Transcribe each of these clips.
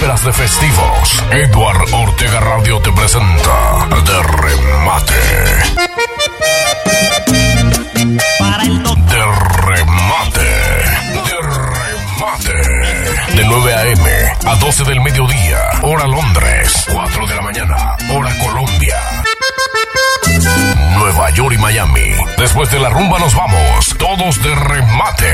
vísperas de festivos, Eduard Ortega Radio te presenta De Remate. Para el De Remate. De Remate. De 9 a.m. a 12 del mediodía, hora Londres. 4 de la mañana, hora Colombia. Nueva York y Miami. Después de la rumba nos vamos, todos de remate.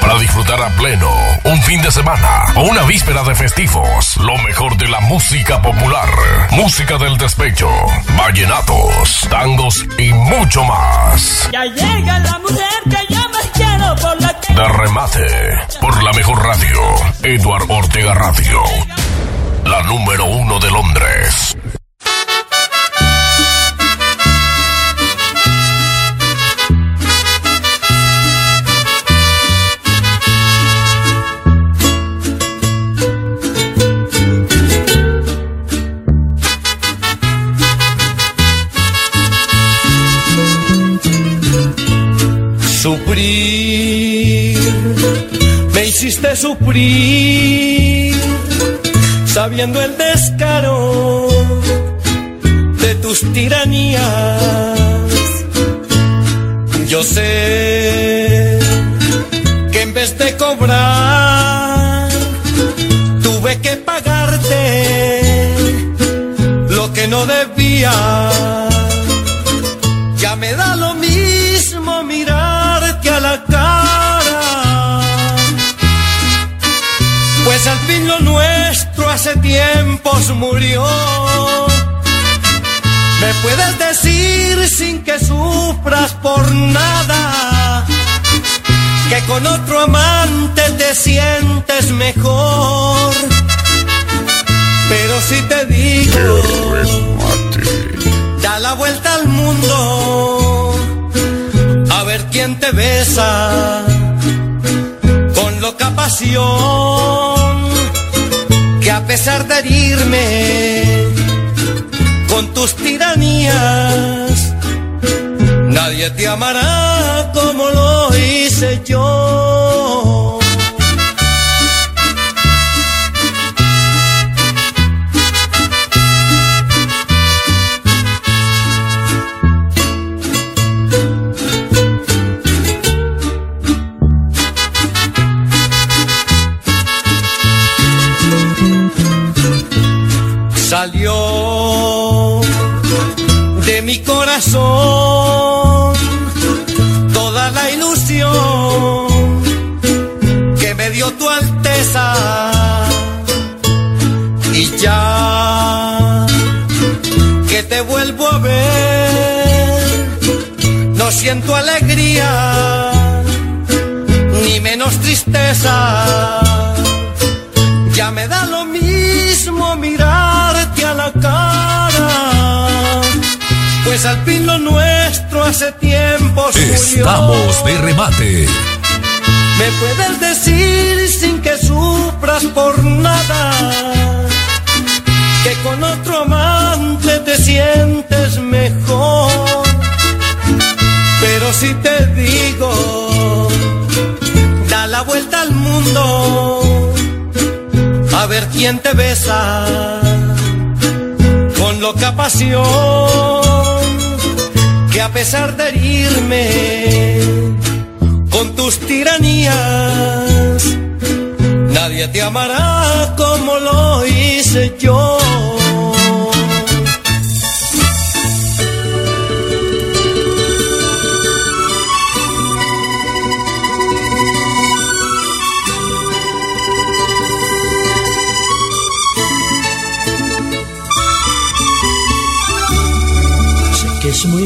Para disfrutar a pleno un fin de semana o una víspera de festivos. Lo mejor de la música popular, música del despecho, vallenatos, tangos y mucho más. Ya llega la mujer que yo me quiero por la. De remate, por la mejor radio, Eduard Ortega Radio. La número uno de Londres. Sufrir, me hiciste sufrir, sabiendo el descaro de tus tiranías. Yo sé que en vez de cobrar, tuve que pagarte lo que no debía. Ya me da lo a la cara. Pues al fin lo nuestro hace tiempos murió. Me puedes decir sin que sufras por nada. Que con otro amante te sientes mejor. Pero si te digo da la vuelta al mundo quién te besa con loca pasión que a pesar de herirme con tus tiranías nadie te amará como lo hice yo. Ver no siento alegría ni menos tristeza ya me da lo mismo mirarte a la cara, pues al fin lo nuestro hace tiempo. Estamos de remate. Me puedes decir sin que sufras por nada, que con otro te sientes mejor. Pero si te digo, da la vuelta al mundo a ver quién te besa con loca pasión que a pesar de herirme con tus tiranías nadie te amará como lo hice yo.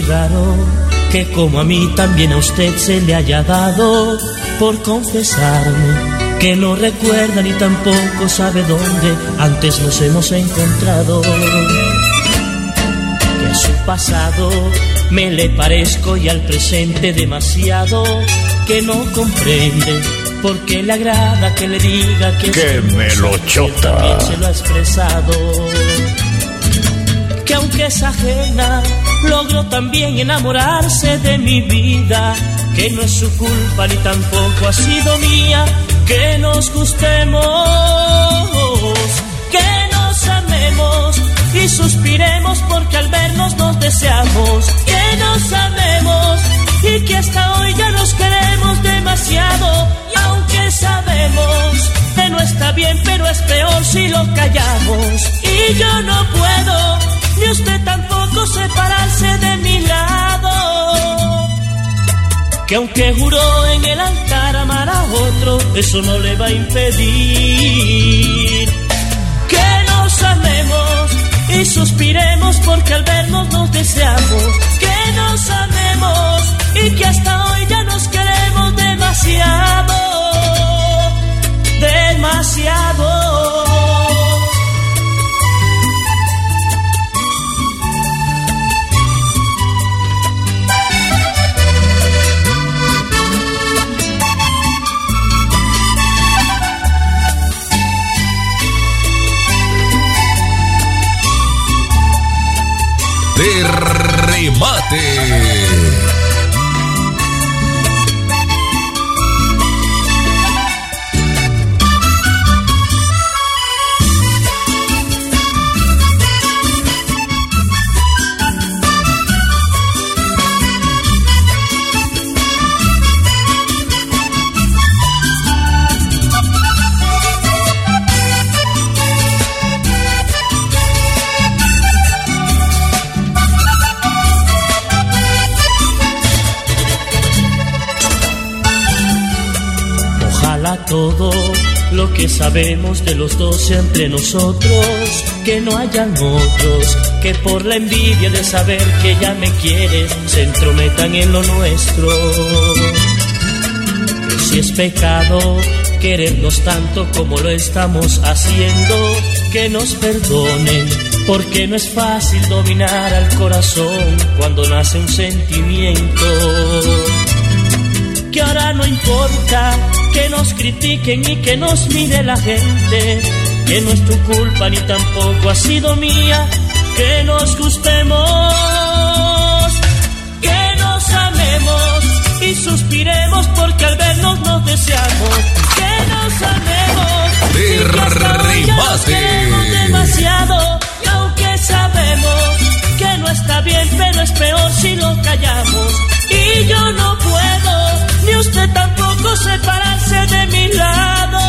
Raro que como a mí también a usted se le haya dado por confesarme que no recuerda ni tampoco sabe dónde antes nos hemos encontrado. Que a su pasado me le parezco y al presente demasiado que no comprende por qué le agrada que le diga que ¡Qué es hermosa, melochota! que también se lo ha expresado que aunque es ajena, logró también enamorarse de mi vida, que no es su culpa ni tampoco ha sido mía, que nos gustemos, suspiremos porque al vernos nos deseamos que nos amemos y que hasta hoy ya nos queremos demasiado. Y aunque sabemos que no está bien pero es peor si lo callamos. Y yo no puedo ni usted tampoco separarse de mi lado. Que aunque juró en el altar amar a otro eso no le va a impedir. Que nos amemos y suspiremos porque al vernos nos deseamos. Que nos amemos y que hasta hoy ya nos queremos demasiado, demasiado. Remate. Que sabemos de los dos entre nosotros, que no hayan otros que por la envidia de saber que ya me quieres se entrometan en lo nuestro. si es pecado querernos tanto como lo estamos haciendo, que nos perdonen, porque no es fácil dominar al corazón cuando nace un sentimiento. Que ahora no importa que nos critiquen y que nos mire la gente, que no es tu culpa ni tampoco ha sido mía, que nos gustemos, que nos amemos y suspiremos porque al vernos nos deseamos, que nos amemos. Y nos demasiado y aunque sabemos que no está bien, pero es peor si lo callamos. Y yo no puedo ni usted tampoco separarse de mi lado.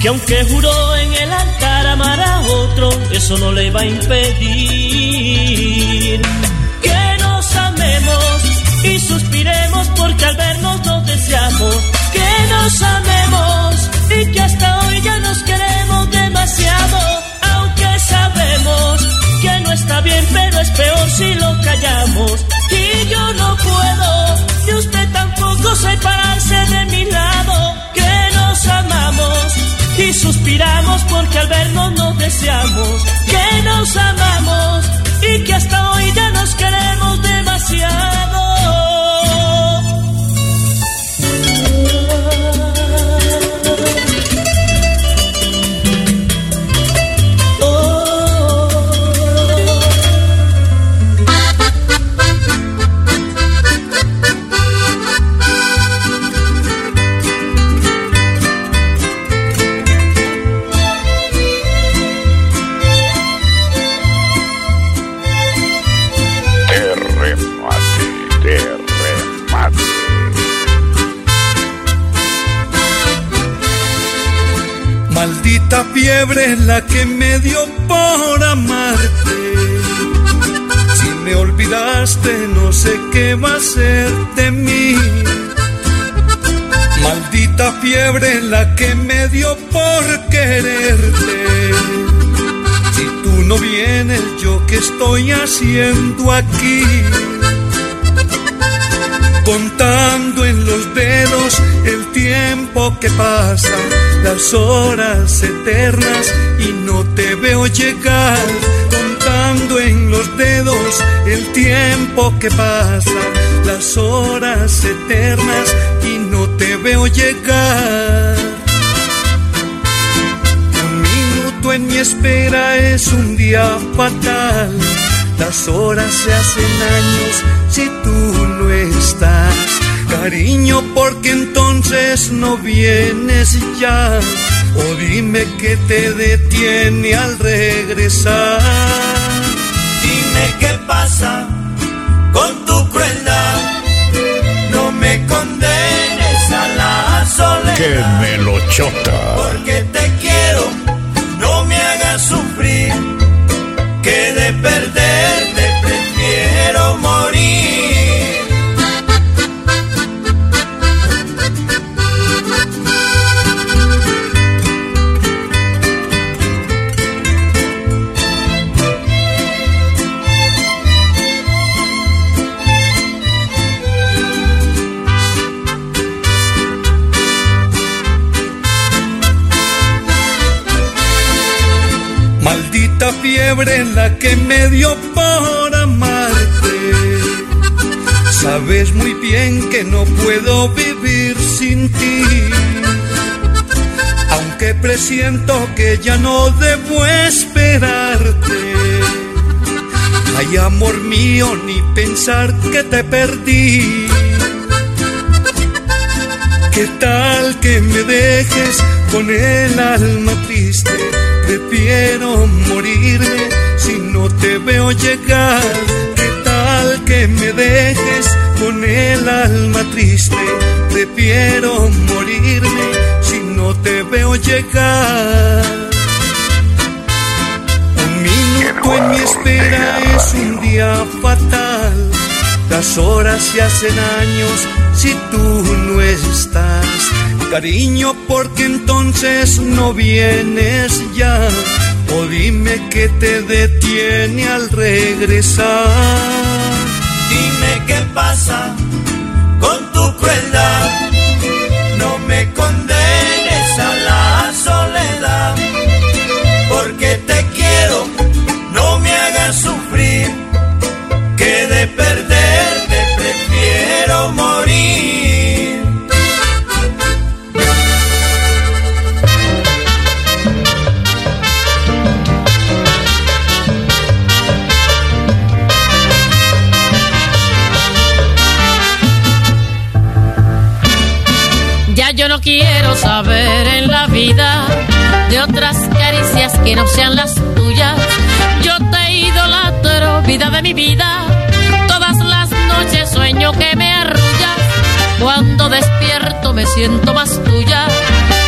Que aunque juró en el altar amar a otro, eso no le va a impedir que nos amemos y suspiremos porque al vernos nos deseamos. Que nos amemos y que hasta hoy ya nos queremos demasiado, aunque sabemos que no está bien, pero es peor si lo callamos. Y yo no puedo y usted tampoco separarse de mi lado, que nos amamos y suspiramos porque al vernos nos deseamos, que nos amamos y que hasta hoy ya nos queremos demasiado. Fiebre es la que me dio por amarte. Si me olvidaste, no sé qué va a ser de mí. Maldita fiebre es la que me dio por quererte. Si tú no vienes, yo qué estoy haciendo aquí contando en los dedos el tiempo que pasa, las horas eternas y no te veo llegar, contando en los dedos el tiempo que pasa, las horas eternas y no te veo llegar. Un minuto en mi espera es un día fatal las horas se hacen años si tú no estás. Cariño, porque entonces no vienes ya. O dime qué te detiene al regresar. Dime qué pasa con tu crueldad. No me condenes a la soledad. ¡Qué melochota! Porque te quiero, no me hagas sufrir. La que me dio por amarte. Sabes muy bien que no puedo vivir sin ti. Aunque presiento que ya no debo esperarte. Ay, amor mío, ni pensar que te perdí. ¿Qué tal que me dejes con el alma triste? Prefiero morirme si no te veo llegar. ¿Qué tal que me dejes con el alma triste? Prefiero morirme si no te veo llegar. Un minuto en mi espera es un día fatal. Las horas se hacen años si tú no estás. Cariño, porque entonces no vienes ya. O dime qué te detiene al regresar. Dime qué pasa con tu crueldad. Saber en la vida de otras caricias que no sean las tuyas. Yo te idolatro, vida de mi vida. Todas las noches sueño que me arrullas. Cuando despierto me siento más tuya.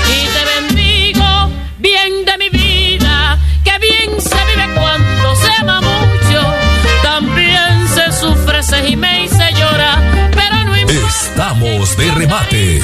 Y te bendigo, bien de mi vida. Que bien se vive cuando se ama mucho. También se sufre, se gime y se llora. Pero no importa. Estamos de remate.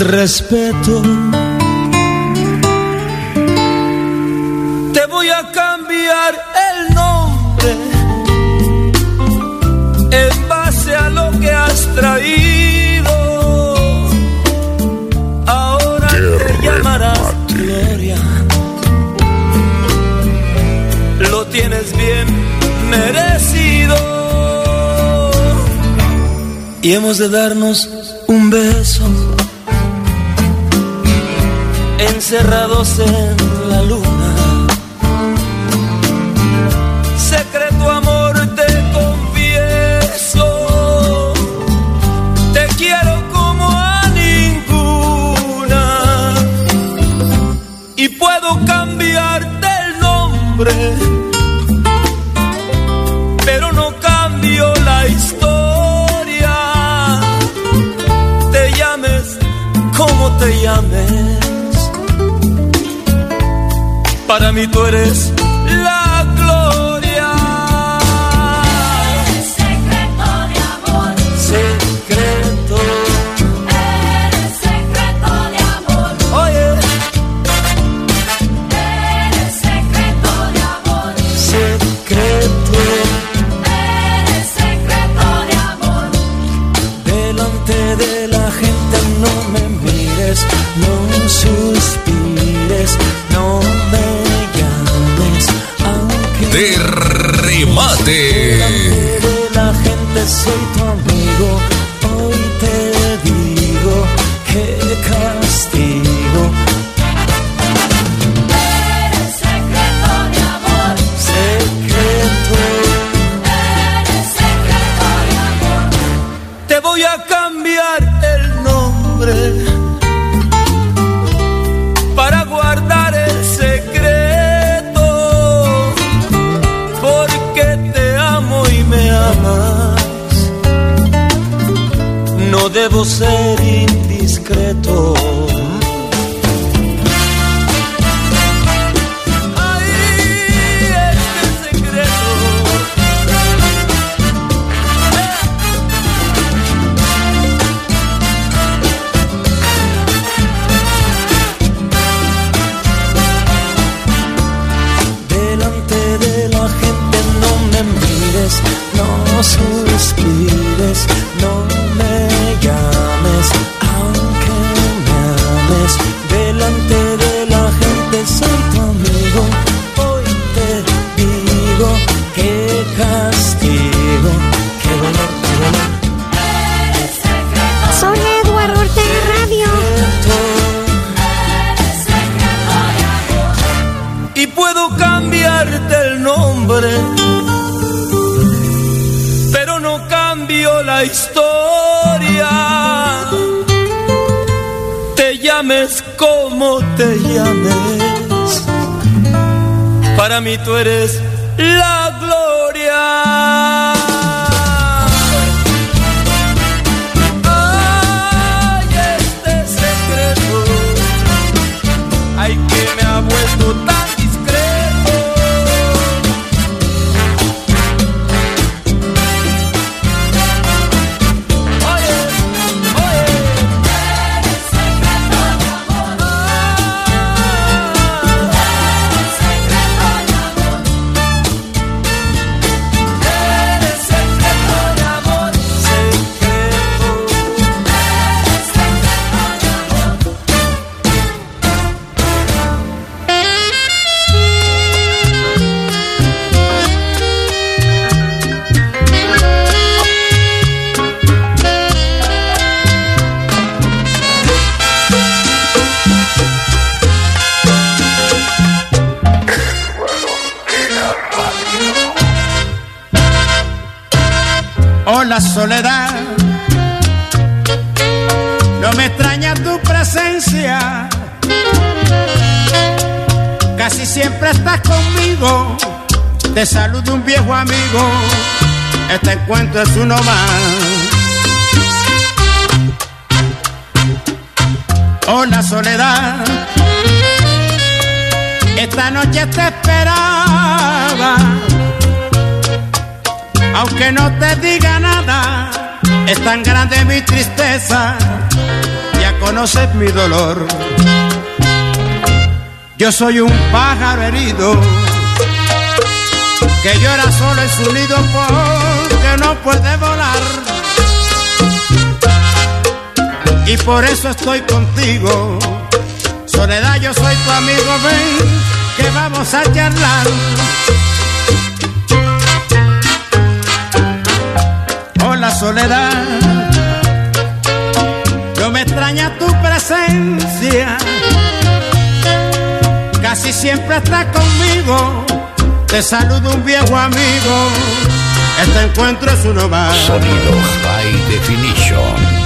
respeto. Te voy a cambiar el nombre en base a lo que has traído. Ahora te llamarás Gloria. Lo tienes bien merecido. Y hemos de darnos un beso. encerrados en la luna. Secreto amor, te confieso, te quiero como a ninguna. Y puedo cambiarte el nombre, pero no cambio la historia. Te llames como te llames mí tú eres uno más. Oh, la soledad, esta noche te esperaba, aunque no te diga nada, es tan grande mi tristeza, ya conoces mi dolor. Yo soy un pájaro herido que llora solo en su nido por no puede volar. Y por eso estoy contigo. Soledad, yo soy tu amigo, ven que vamos a charlar. Hola, Soledad. Yo me extraña tu presencia. Casi siempre estás conmigo. Te saludo un viejo amigo. Este encuentro es uno más. Sonido High Definition.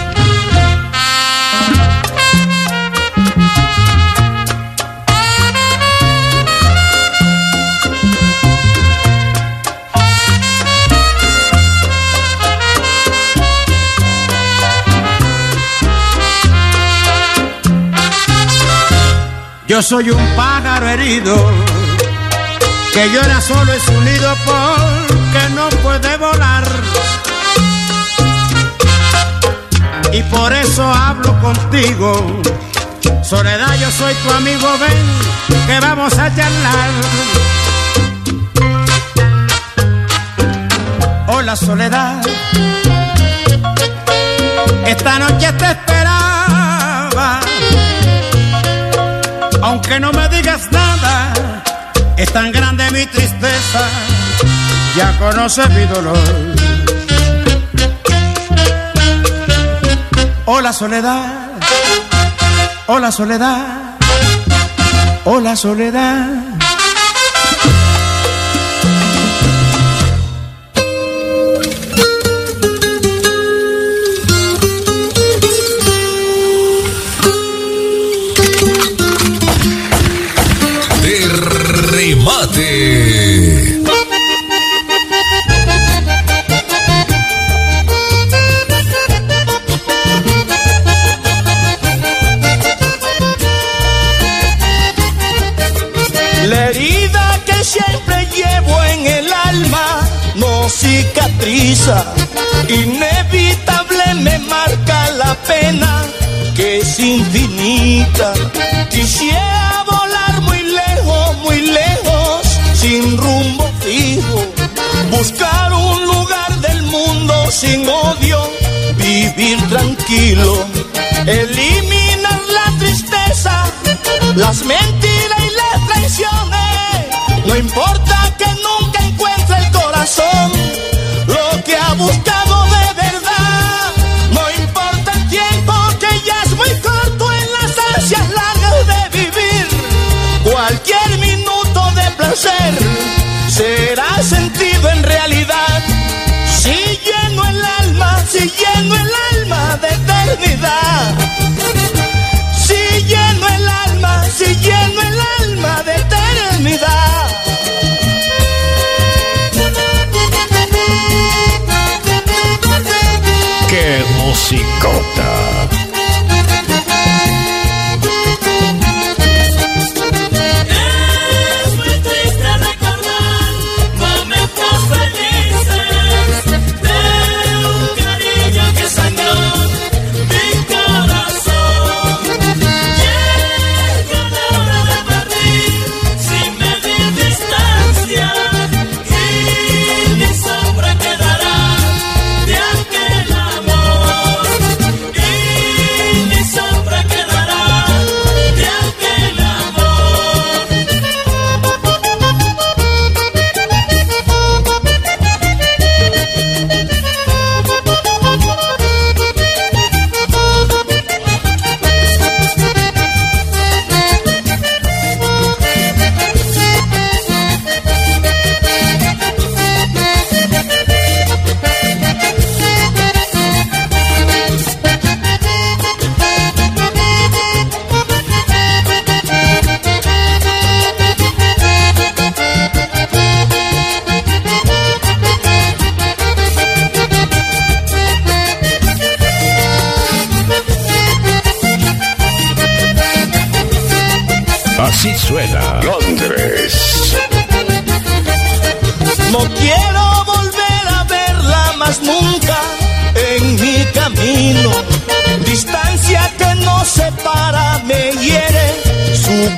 Yo soy un pájaro herido que llora solo en su nido porque puede volar. Y por eso hablo contigo. Soledad, yo soy tu amigo, ven que vamos a charlar. Hola, Soledad. Esta noche te esperaba aunque no me digas nada, es tan grande mi tristeza, ya conoces mi dolor. Hola soledad, hola soledad, hola soledad. Cicatriza, inevitable me marca la pena que es infinita. Quisiera volar muy lejos, muy lejos, sin rumbo fijo, buscar un lugar del mundo sin odio, vivir tranquilo, eliminar la tristeza, las mentiras buscado de verdad. No importa el tiempo que ya es muy corto en las ansias largas de vivir. Cualquier minuto de placer será sentido en realidad. Si lleno el alma, si lleno el alma de eternidad. Si lleno el alma, si lleno ¡Qué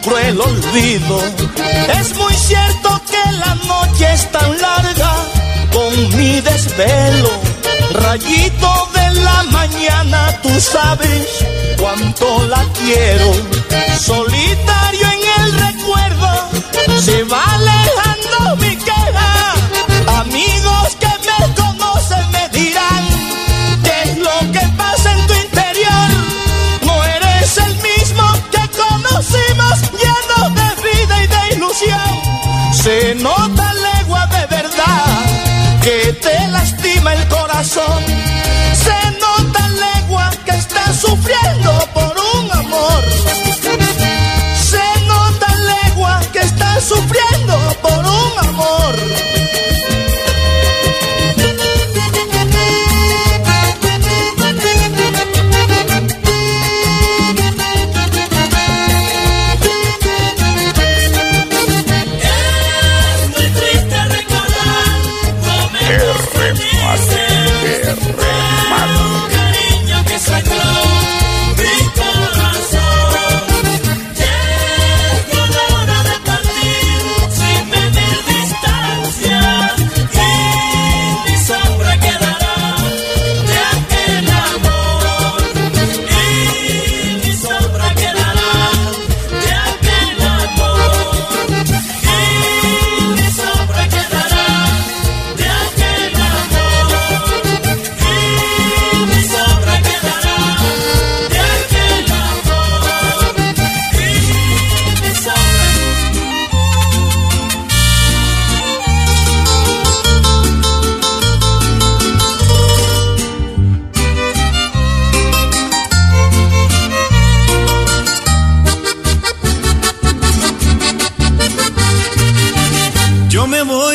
cruel olvido. Es muy cierto que la noche es tan larga con mi desvelo. Rayito de la mañana, tú sabes cuánto la quiero. Solitario en el recuerdo, se va Se nota legua de verdad que te lastima el corazón.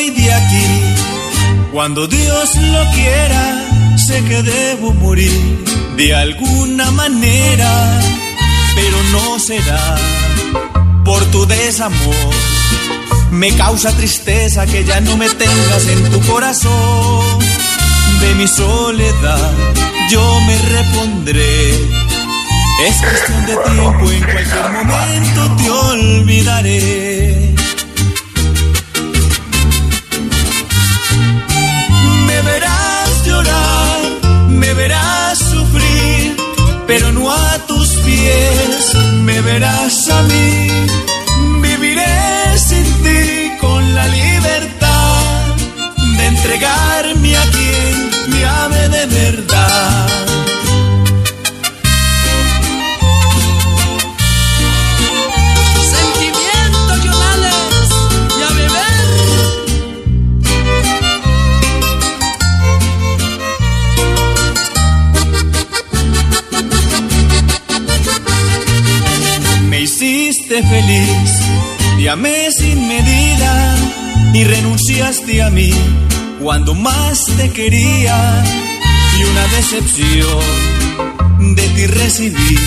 Voy de aquí cuando Dios lo quiera. Sé que debo morir de alguna manera, pero no será por tu desamor. Me causa tristeza que ya no me tengas en tu corazón. De mi soledad yo me repondré. Es cuestión de tiempo, en cualquier momento te olvidaré. Verás sufrir, pero no a tus pies, me verás a mí. Viviré sin ti con la libertad de entregarme a quien me ame de verdad. Hiciste feliz, te amé sin medida y renunciaste a mí cuando más te quería y una decepción de ti recibí.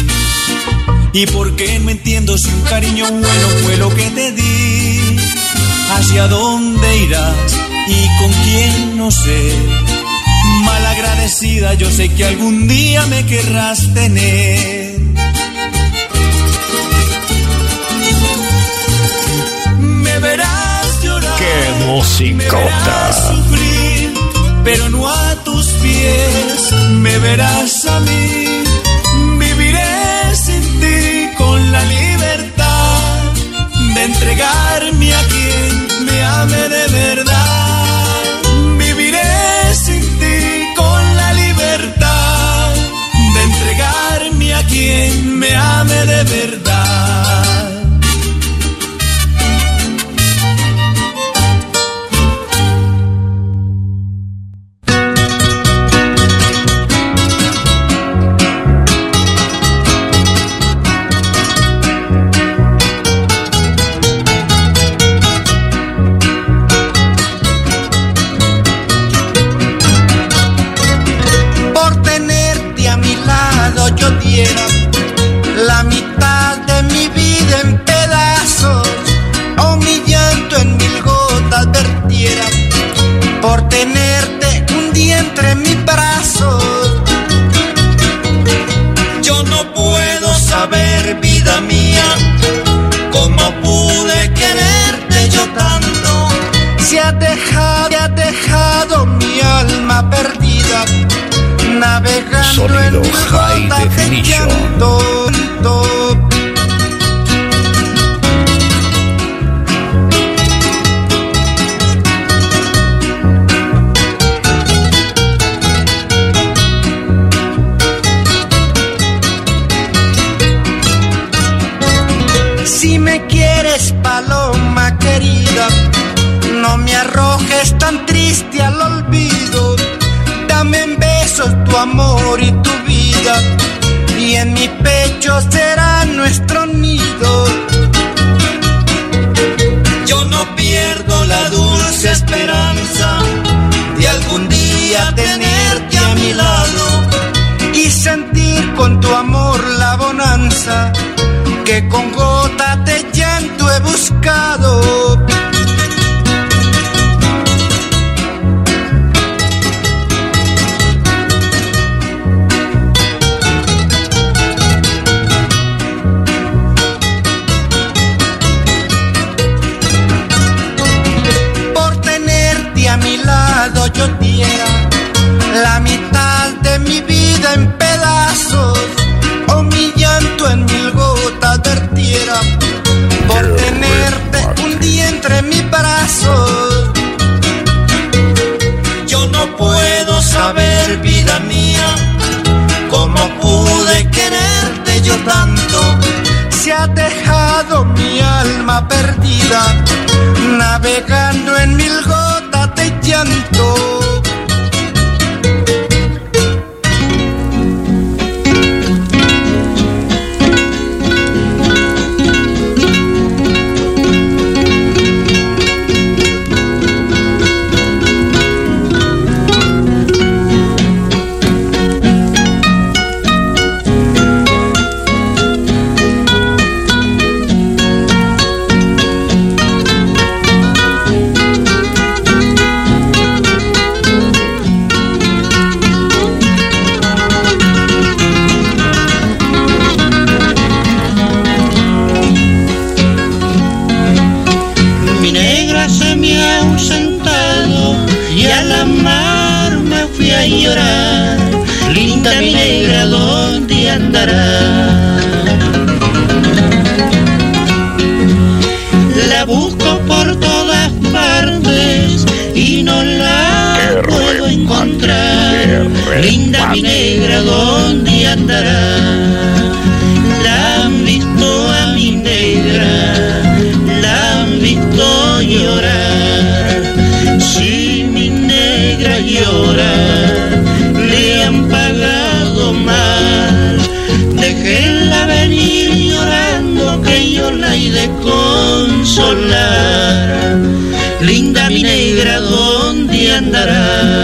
¿Y por qué no entiendo si un cariño bueno fue lo que te di? ¿Hacia dónde irás y con quién no sé? Malagradecida, yo sé que algún día me querrás tener. Musicota! sufrir, pero no a tus pies. Me verás a mí. Viviré sin ti con la libertad de entregarme llorar. Linda mi negra, ¿dónde andará?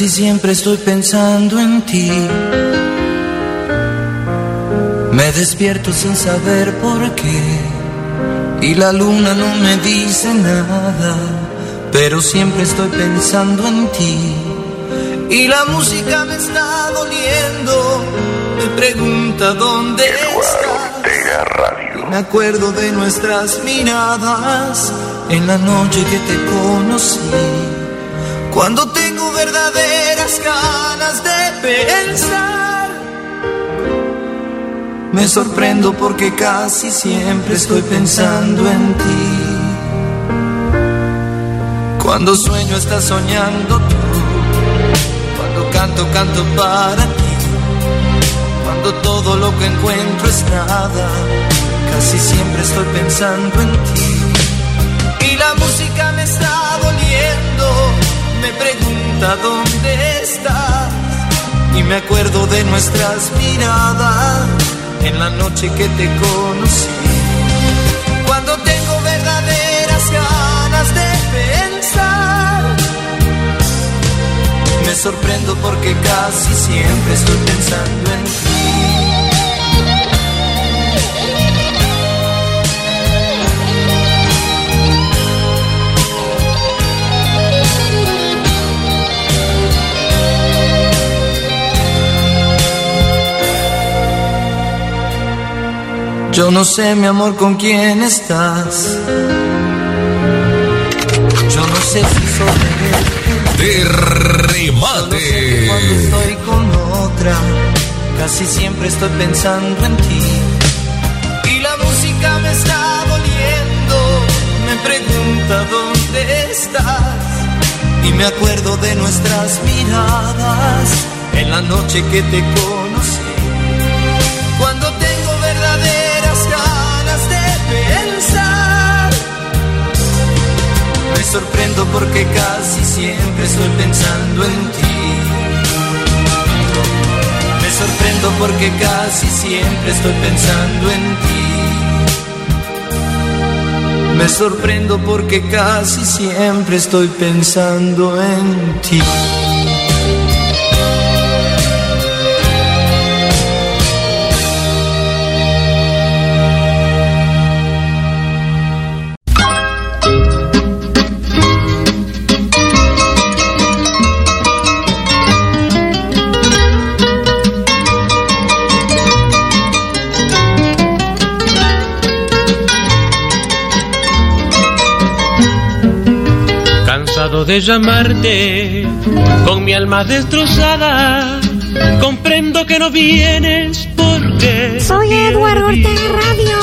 Casi siempre estoy pensando en ti. Me despierto sin saber por qué. Y la luna no me dice nada. Pero siempre estoy pensando en ti. Y la música me está doliendo. Me pregunta dónde estás. Me acuerdo de nuestras miradas en la noche que te conocí. Cuando tengo verdaderas ganas de pensar, me sorprendo porque casi siempre estoy pensando en ti. Cuando sueño estás soñando tú, cuando canto canto para ti, cuando todo lo que encuentro es nada, casi siempre estoy pensando en ti. Pregunta dónde estás. Y me acuerdo de nuestras miradas en la noche que te conocí. Cuando tengo verdaderas ganas de pensar, me sorprendo porque casi siempre estoy pensando en ti. Yo no sé, mi amor, con quién estás. Yo no sé si soy de remate. Cuando estoy con otra, casi siempre estoy pensando en ti. Y la música me está doliendo, me pregunta dónde estás. Y me acuerdo de nuestras miradas en la noche que te conocí. Porque casi siempre estoy pensando en ti. Me sorprendo porque casi siempre estoy pensando en ti. Me sorprendo porque casi siempre estoy pensando en ti. Cansado de llamarte con mi alma destrozada, comprendo que no vienes porque Soy Eduardo Ortega Radio.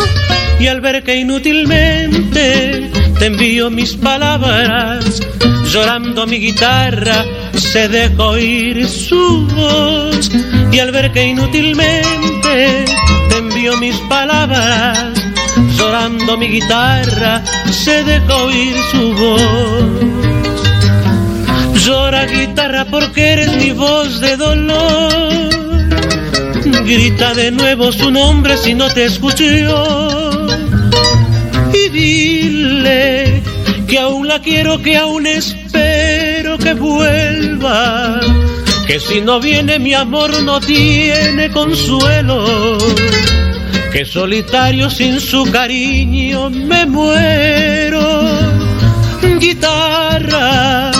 y al ver que inútilmente te envío mis palabras, llorando mi guitarra se deja oír su voz. Y al ver que inútilmente te envío mis palabras, llorando mi guitarra se deja oír su voz. Llora guitarra porque eres mi voz de dolor. Grita de nuevo su nombre si no te escuchó. Y dile que aún la quiero, que aún espero que vuelva. Que si no viene mi amor no tiene consuelo. Que solitario sin su cariño me muero. Guitarra,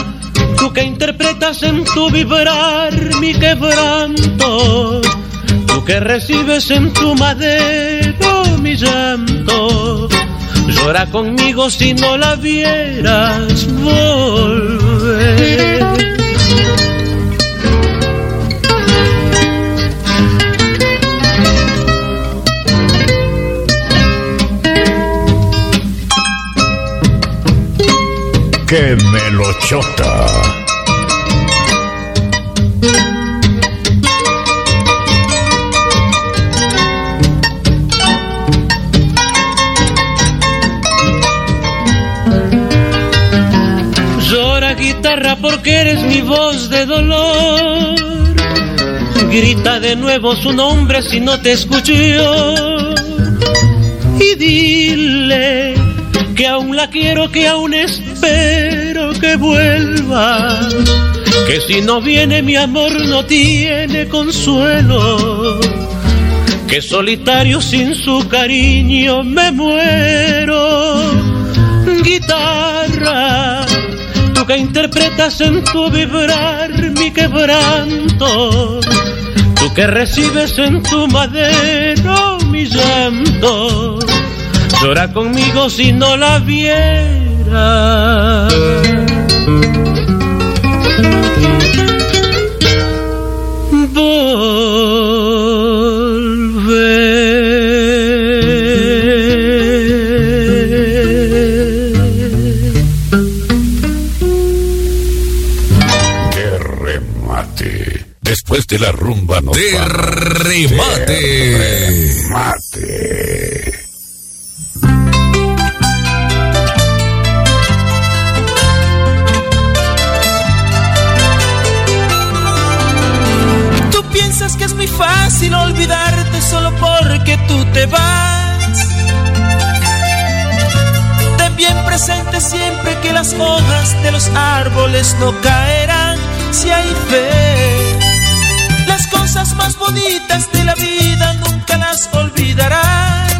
tú que interpretas en tu vibrar mi quebranto, tú que recibes en tu madero mi llanto, llora conmigo si no la vieras volver. ¡Qué melochota! Voz de dolor. Grita de nuevo su nombre si no te escuchó. Y dile que aún la quiero, que aún espero que vuelva. Que si no viene mi amor no tiene consuelo. Que solitario sin su cariño me muero. Guitarra, que interpretas en tu vibrar mi quebranto. Tú que recibes en tu madero mi llanto. Llora conmigo si no la viera. De la rumba nos De vamos. remate. De remate. Tú piensas que es muy fácil olvidarte solo porque tú te vas. Ten bien presente siempre que las hojas de los árboles no caerán si hay fe. Las cosas más bonitas de la vida nunca las olvidarás.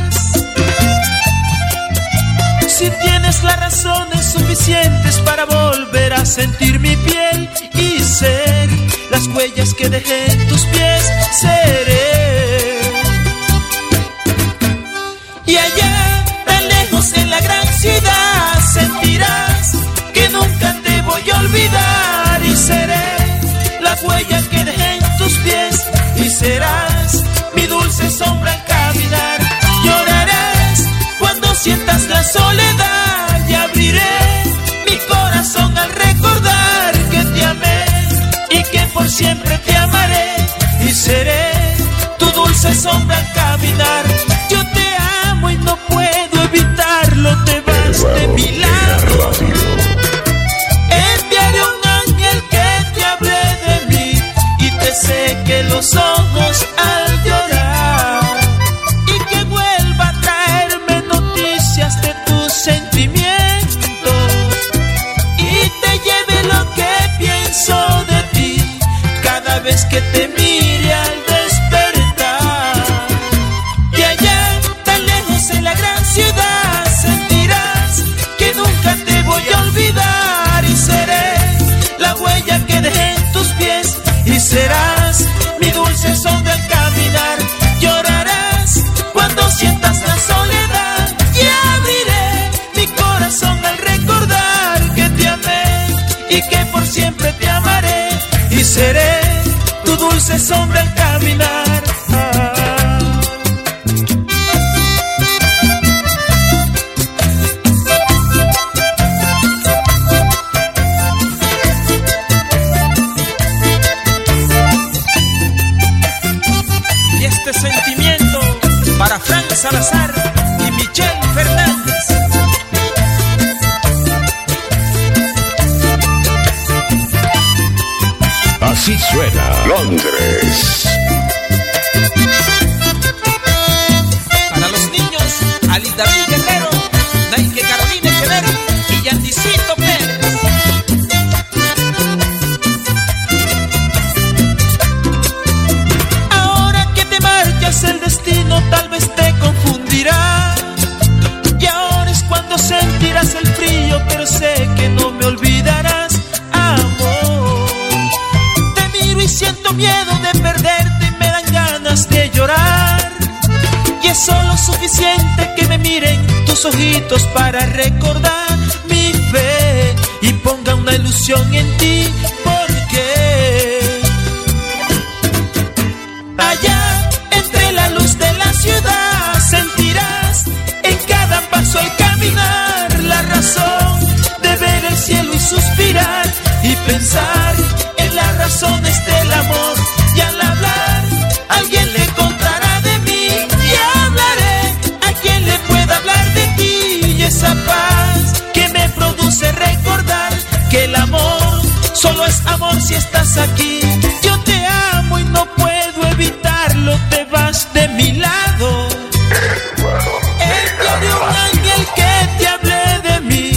Si tienes las razones suficientes para volver a sentir mi piel y ser las huellas que dejé en tus pies, seré. Y allá, tan lejos en la gran ciudad, sentirás que nunca te voy a olvidar y seré la huella que dejé pies y serás mi dulce sombra al caminar. Llorarás cuando sientas la soledad y abriré mi corazón al recordar que te amé y que por siempre te amaré y seré tu dulce sombra al caminar. Los ojos al llorar y que vuelva a traerme noticias de tus sentimientos y te lleve lo que pienso de ti cada vez que te para recordar mi fe y ponga una ilusión en ti, aquí. Yo te amo y no puedo evitarlo, te vas de mi lado. Enviaré un ángel que te hable de mí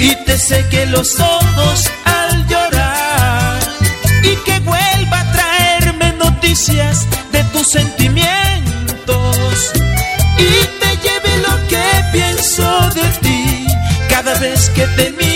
y te seque los ojos al llorar. Y que vuelva a traerme noticias de tus sentimientos. Y te lleve lo que pienso de ti cada vez que te miro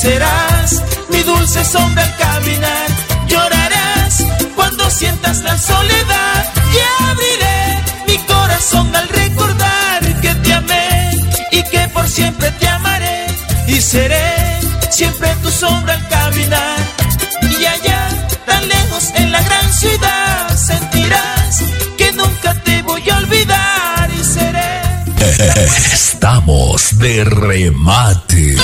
serás mi dulce sombra al caminar. Llorarás cuando sientas la soledad y abriré mi corazón al recordar que te amé y que por siempre te amaré y seré siempre tu sombra al caminar. Y allá, tan lejos en la gran ciudad, sentirás que nunca te voy a olvidar y seré. Estamos de remate.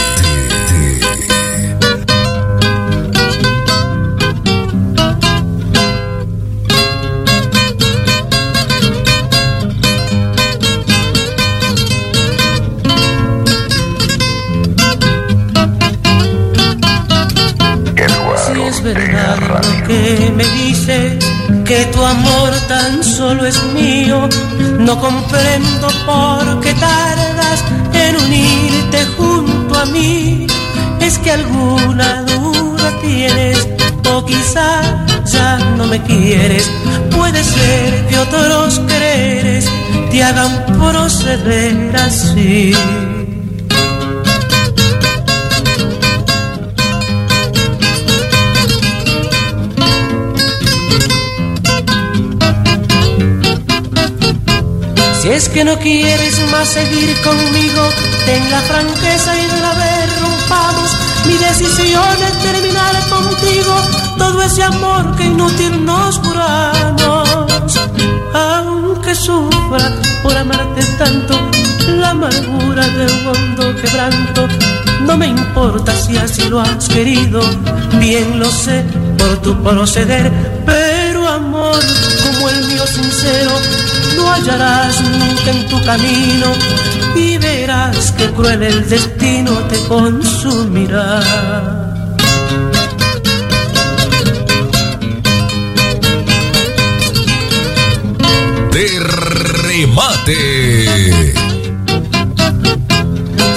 Tan solo es mío, no comprendo por qué tardas en unirte junto a mí. Es que alguna duda tienes, o quizá ya no me quieres. Puede ser que otros quereres te hagan proceder así. Es que no quieres más seguir conmigo, ten la franqueza y de vez rompamos. Mi decisión es terminar contigo todo ese amor que inútil nos juramos. Aunque sufra por amarte tanto, la amargura de un hondo quebranto, no me importa si así lo has querido, bien lo sé por tu proceder, pero amor como el mío sincero, no hallarás nunca en tu camino y verás que cruel el destino te consumirá. De remate.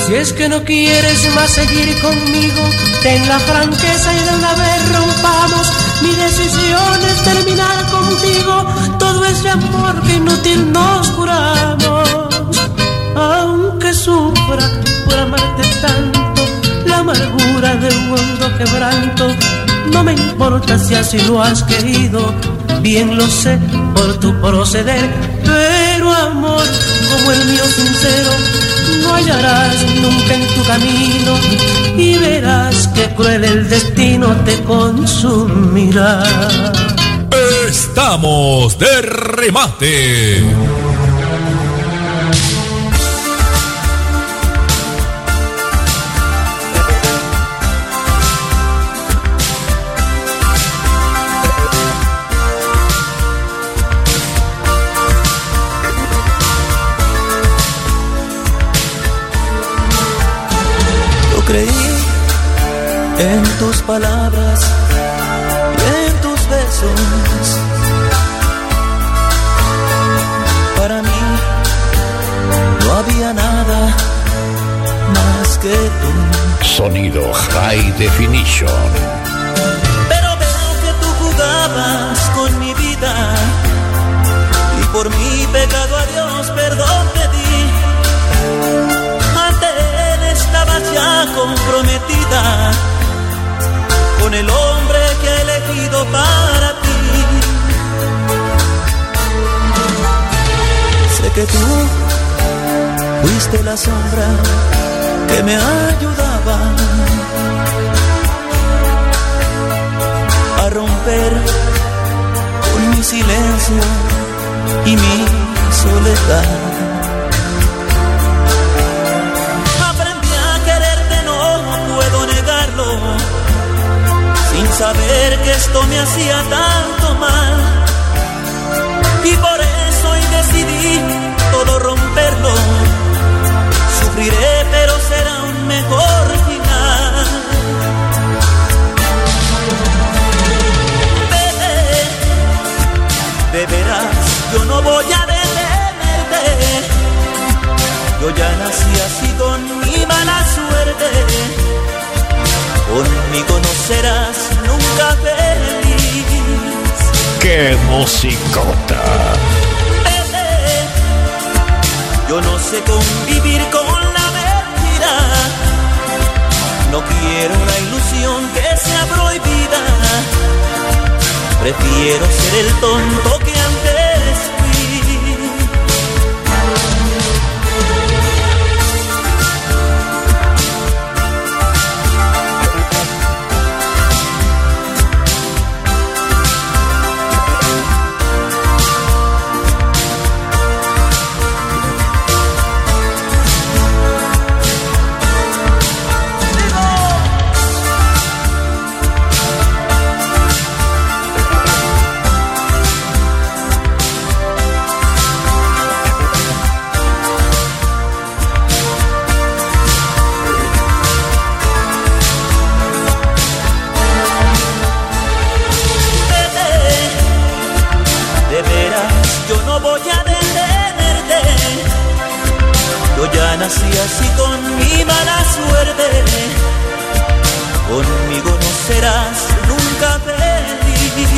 Si es que no quieres más seguir conmigo, ten la franqueza y de una vez rompamos. Mi decisión es terminar contigo. Todo ese amor que inútil nos juramos. Aunque sufra por amarte tanto, la amargura de un hondo quebranto, no me importa si así lo has querido, bien lo sé por tu proceder, pero amor como el mío sincero, no hallarás nunca en tu camino y verás que cruel el destino te consumirá. Estamos de remate. Palabras y en tus besos. Para mí no había nada más que tú. Sonido High Definition. Pero veo que tú jugabas con mi vida y por mi pecado a Dios perdón pedí. Ante Él estabas ya comprometida con el hombre que he elegido para ti. Sé que tú fuiste la sombra que me ayudaba a romper con mi silencio y mi soledad. Aprendí a quererte, no puedo negarlo, sin saber que esto me hacía tanto mal. Y por eso hoy decidí todo romperlo. Sufriré, pero será un mejor final. De veras, yo no voy a detenerte. Yo ya nací así con mi mala suerte. Conmigo no serás nunca feliz. ¡Qué musicota! Yo no sé convivir con la mentira. No quiero una ilusión que sea prohibida. Prefiero ser el tonto que antes. Nací así con mi mala suerte. Conmigo no serás nunca feliz.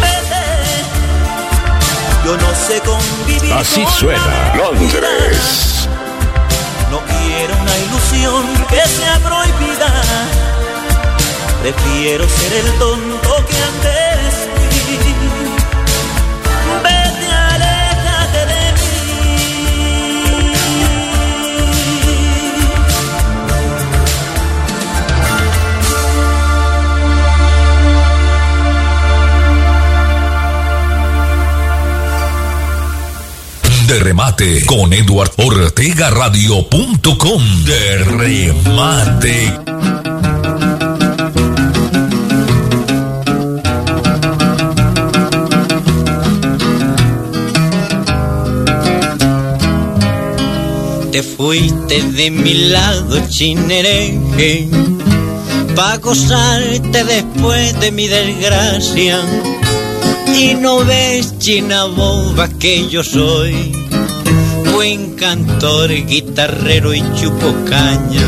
Bebé, yo no sé convivir Así con suena Londres. no quiero una ilusión que sea prohibida. Prefiero ser el tonto que antes De remate con Edward Ortega Radio.com. De remate. Te fuiste de mi lado, chinereje, pa' gozarte después de mi desgracia. Y no ves, china boba, que yo soy buen cantor, guitarrero y chupo caña.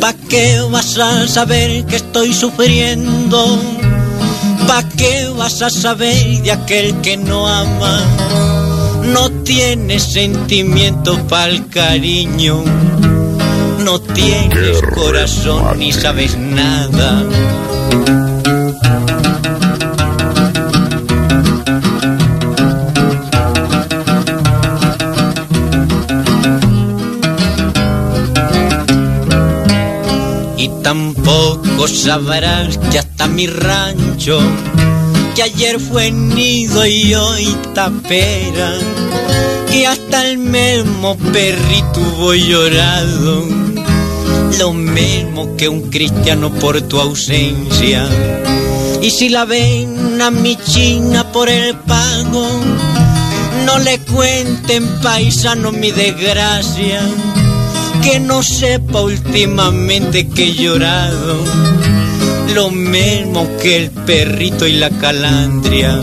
¿Pa' qué vas a saber que estoy sufriendo? ¿Pa' qué vas a saber de aquel que no ama? No tienes sentimiento pa'l cariño, no tienes corazón ni sabes nada. Tampoco sabrás que hasta mi rancho, que ayer fue nido y hoy tapera, que hasta el mismo perrito voy llorado, lo mismo que un cristiano por tu ausencia. Y si la ven a mi china por el pago, no le cuenten paisano mi desgracia que no sepa últimamente que he llorado lo mismo que el perrito y la calandria.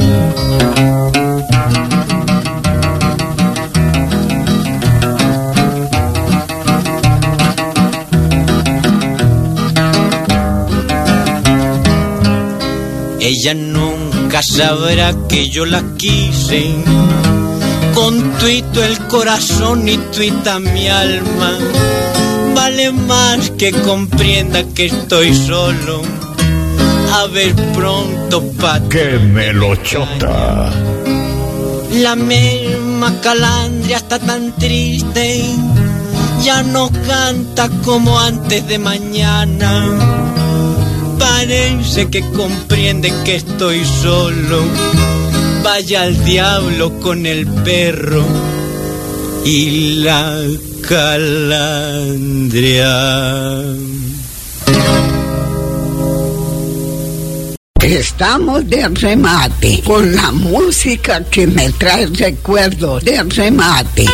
Ella nunca sabrá que yo la quise con tuito el corazón y tuita mi alma. Vale más que comprenda que estoy solo. A ver pronto, pa' ¡Qué melochota! La misma calandria está tan triste. Ya no canta como antes de mañana. Parece que comprende que estoy solo. Vaya al diablo con el perro y la calandria. Estamos de remate con la música que me trae recuerdos de remate.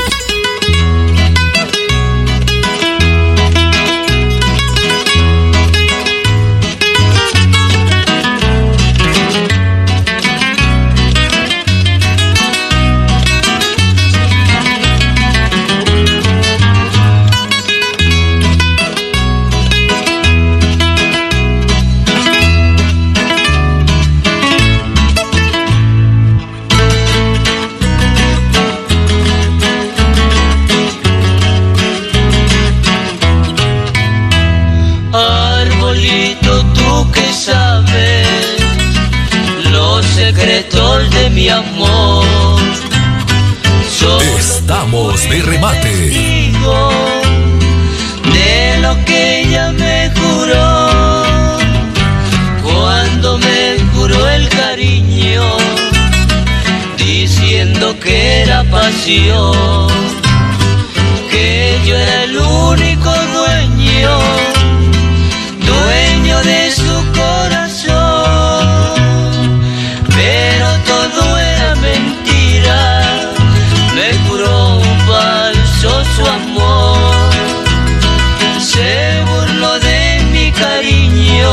Que yo era el único dueño dueño de su corazón. Pero todo era mentira me juró falso su amor. Se burló de mi cariño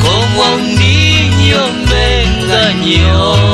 como a un niño me engañó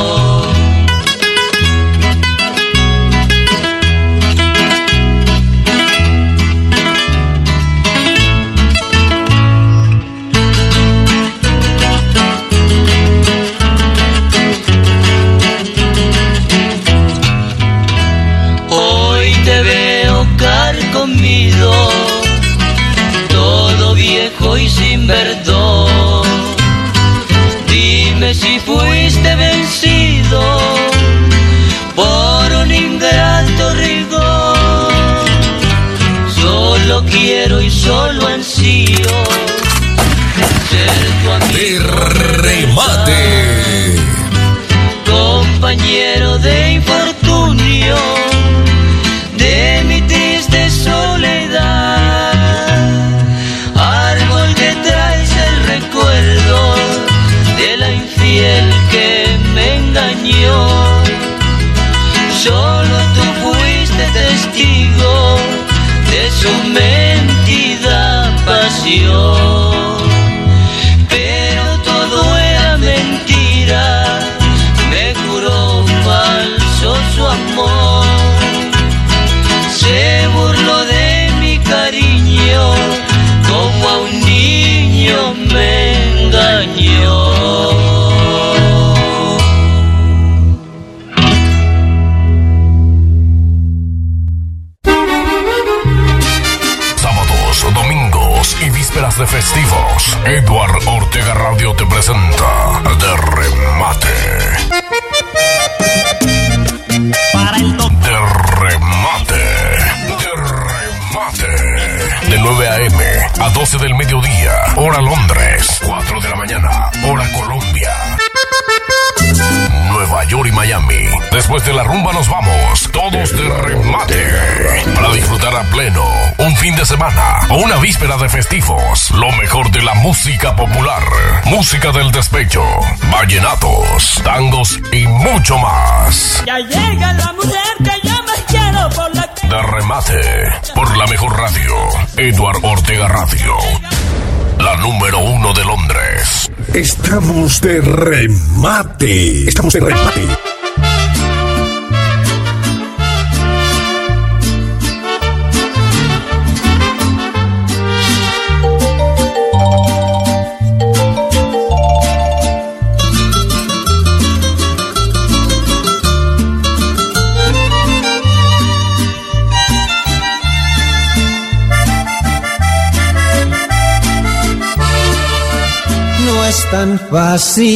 compañero de infortunio de mi triste soledad, árbol que traes el recuerdo de la infiel que me engañó. Solo tú fuiste testigo de su festivos. Edward Ortega Radio te presenta De Remate. De Remate. De Remate. De 9 a.m. a 12 del mediodía. Hora Londres. 4 de la mañana. Hora Colombia. Nueva York y Miami. Después de la rumba nos vamos, todos de remate. Para disfrutar a pleno un fin de semana o una víspera de festivos. Lo mejor de la música popular, música del despecho, vallenatos, tangos y mucho más. Ya llega la mujer que yo me quiero por la De remate, por la mejor radio, Edward Ortega Radio. La número uno de Londres. Estamos de remate. Estamos de remate. Tan fácil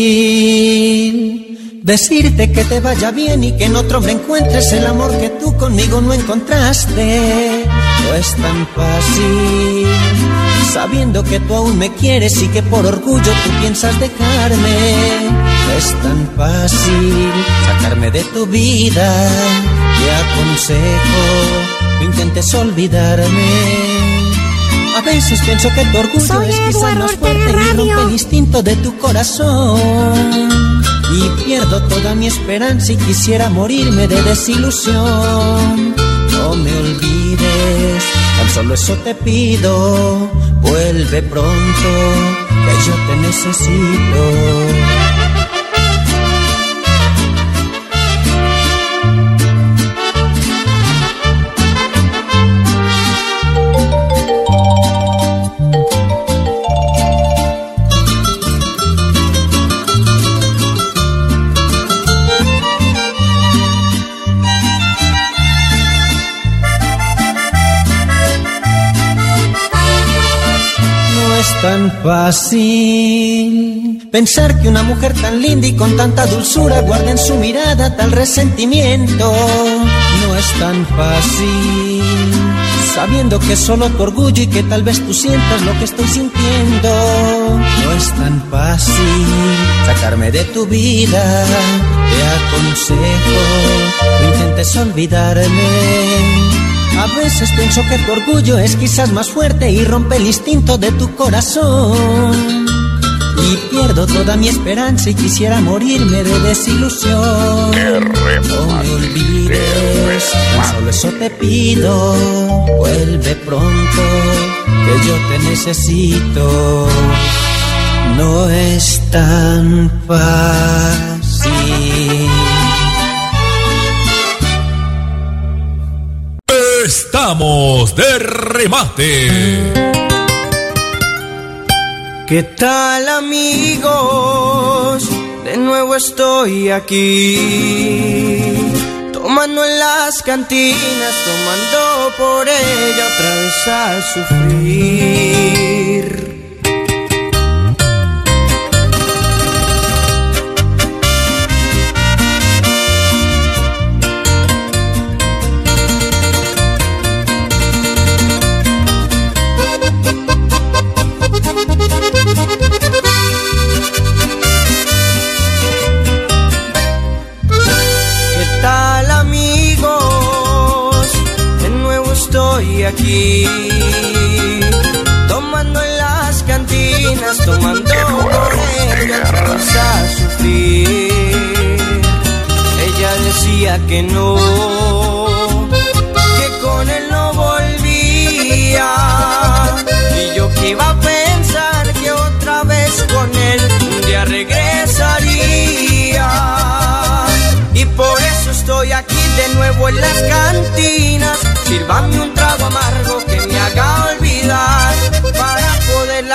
decirte que te vaya bien y que en otro me encuentres el amor que tú conmigo no encontraste. No es tan fácil sabiendo que tú aún me quieres y que por orgullo tú piensas dejarme. No es tan fácil sacarme de tu vida. Te aconsejo, no intentes olvidarme. A veces pienso que tu orgullo Soy es quizá Eduardo más fuerte y rompe el instinto de tu corazón. Y pierdo toda mi esperanza y quisiera morirme de desilusión. No me olvides, tan solo eso te pido. Vuelve pronto, que yo te necesito. Fácil pensar que una mujer tan linda y con tanta dulzura guarda en su mirada tal resentimiento. No es tan fácil sabiendo que solo tu orgullo y que tal vez tú sientas lo que estoy sintiendo. No es tan fácil sacarme de tu vida. Te aconsejo, no intentes olvidarme. A veces pienso que tu orgullo es quizás más fuerte y rompe el instinto de tu corazón. Y pierdo toda mi esperanza y quisiera morirme de desilusión. No me olvides, tan solo eso te pido. Vuelve pronto, que yo te necesito. No es tan fácil. Estamos de remate. ¿Qué tal amigos? De nuevo estoy aquí. Tomando en las cantinas, tomando por ella otra vez al sufrir. Tomando en las cantinas, tomando por a sufrir. Ella decía que no, que con él no volvía. Y yo que iba a pensar que otra vez con él un día regresaría. Y por eso estoy aquí de nuevo en las cantinas. Sírvame un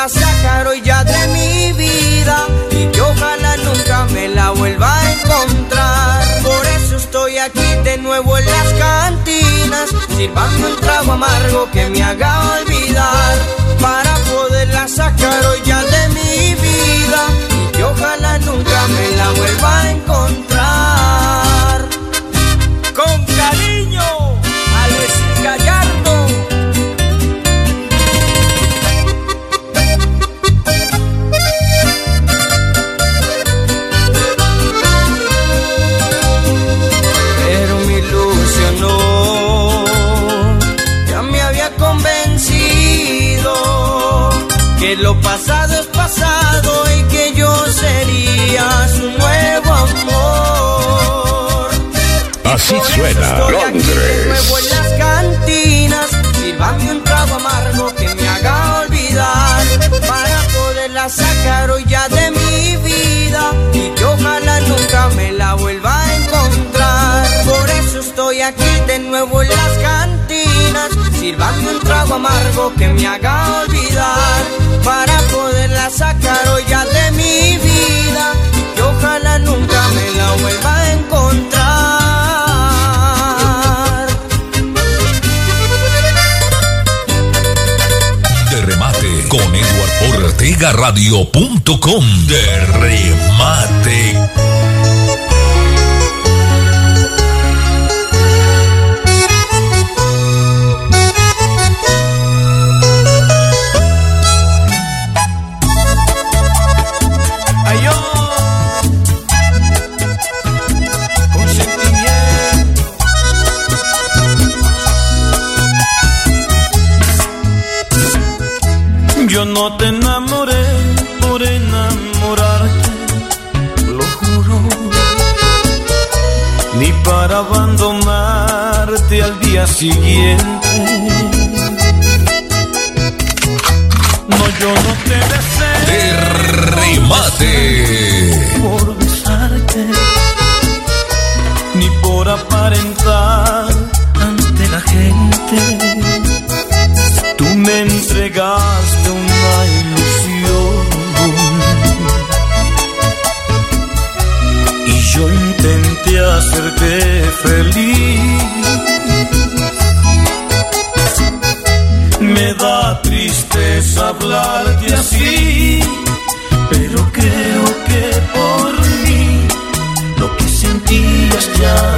poderla sacar hoy ya de mi vida. Y que ojalá nunca me la vuelva a encontrar. Por eso estoy aquí de nuevo en las cantinas. Sírvame un trago amargo que me haga olvidar. Para poderla sacar hoy ya de mi vida. Y que ojalá nunca me la vuelva a encontrar. Así Por eso suena estoy aquí de Londres. nuevo en las cantinas, sírvame un trago amargo que me haga olvidar para poderla sacar hoy ya de mi vida y que ojalá nunca me la vuelva a encontrar. Por eso estoy aquí de nuevo en las cantinas, sírvame un trago amargo que me haga olvidar para poderla sacar hoy ya de mi vida y que ojalá nunca me la vuelva a encontrar. Edward Ortega Radio.com. De remate. No te siguiente. No, yo no te deseo De remate. por besarte, ni por aparentar ante la gente. Tú me entregaste una ilusión y yo intenté hacerte feliz. Me da tristeza hablarte así, pero creo que por mí lo que sentías ya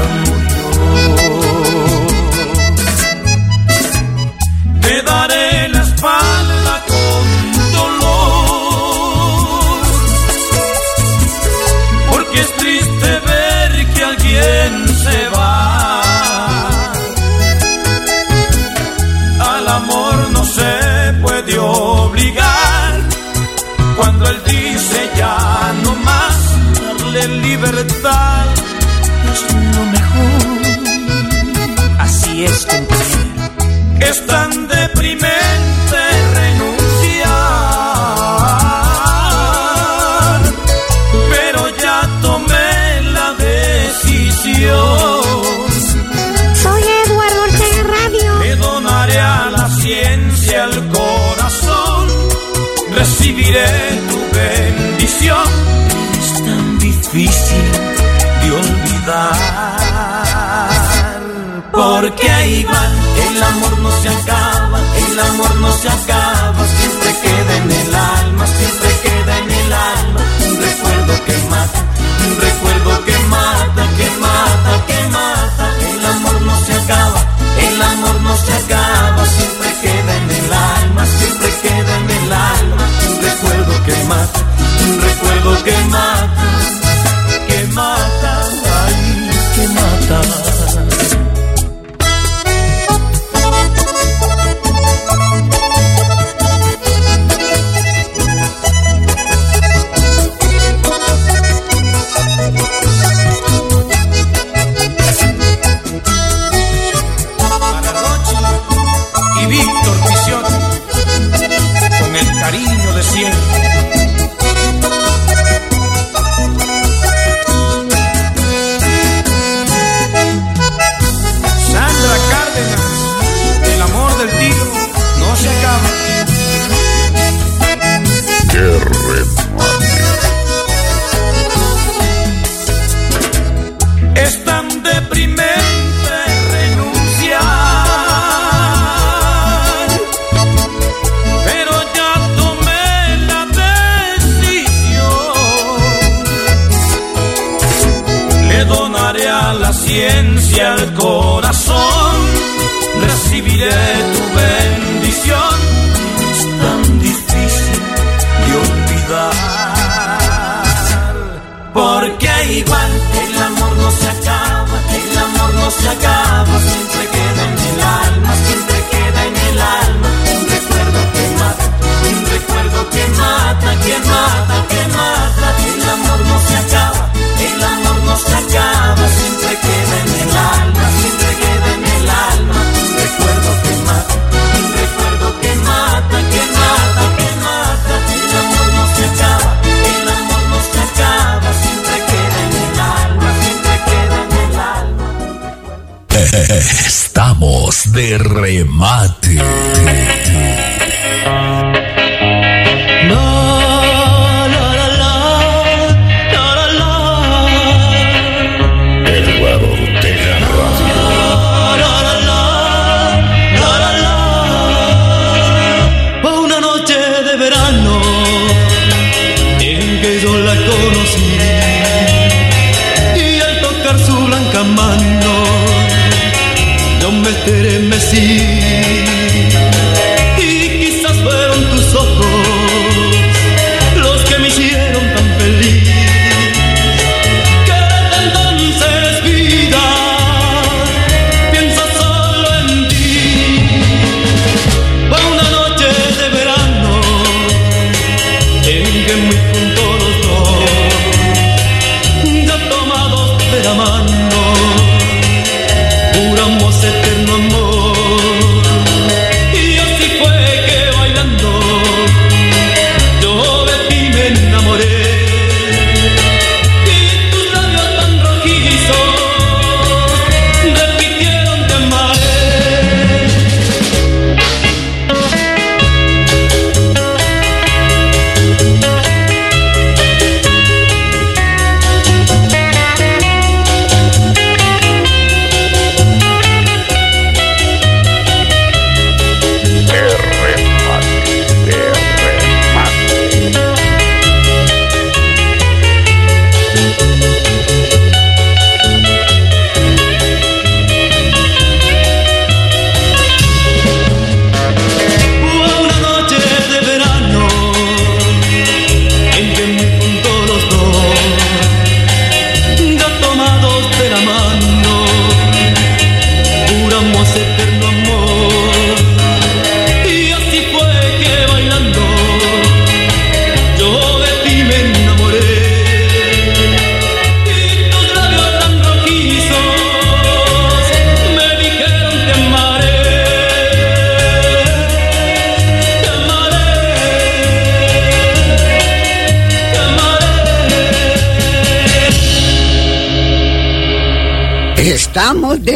difícil de olvidar. Porque ahí va, el amor no se acaba, el amor no se acaba de remate.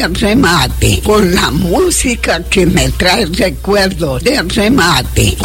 Remate con la música que me trae recuerdos de remate.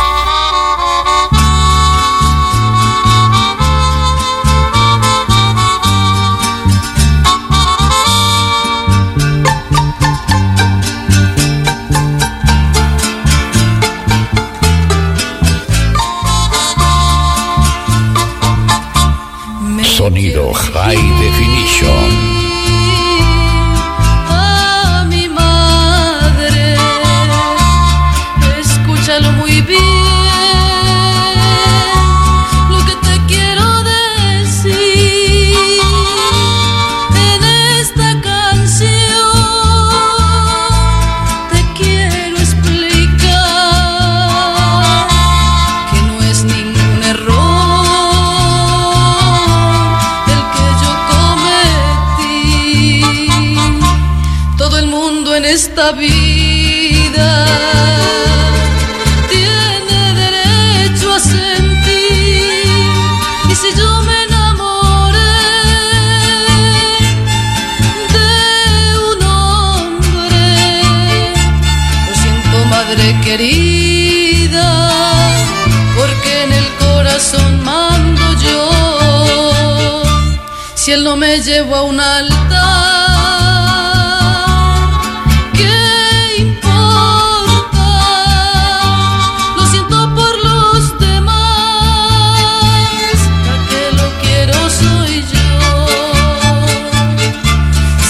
Me llevó a un altar, ¿qué importa? Lo siento por los demás, la que lo quiero soy yo.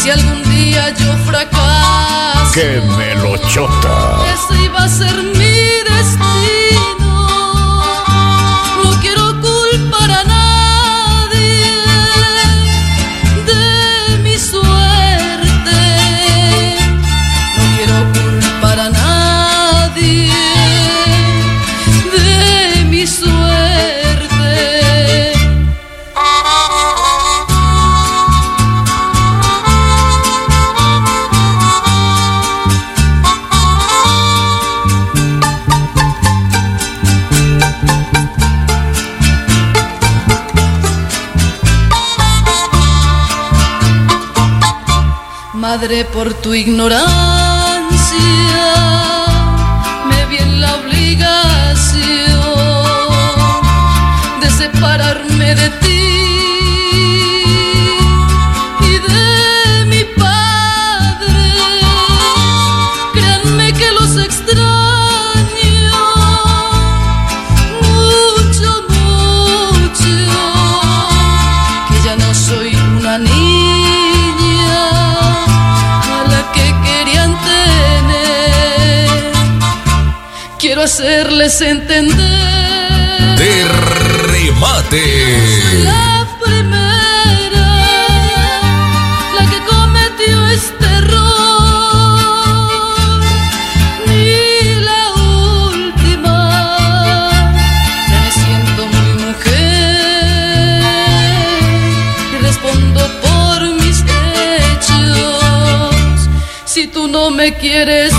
Si algún día yo fracaso, ¡Qué melochota! ese iba a ser mi Madre, por tu ignorancia, me vi en la obligación de separarme de ti hacerles entender De remate. la primera, la que cometió este error, ni la última. Ya me siento muy mujer y respondo por mis hechos. Si tú no me quieres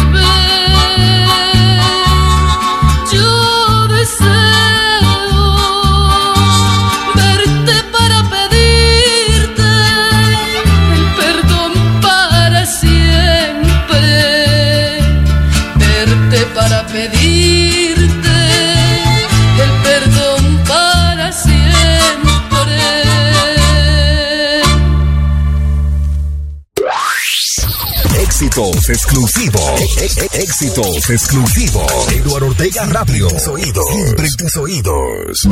Éxitos exclusivos. Ex- ex- Éxitos exclusivos. Eduardo Ortega Radio. Oídos. Siempre en tus oídos.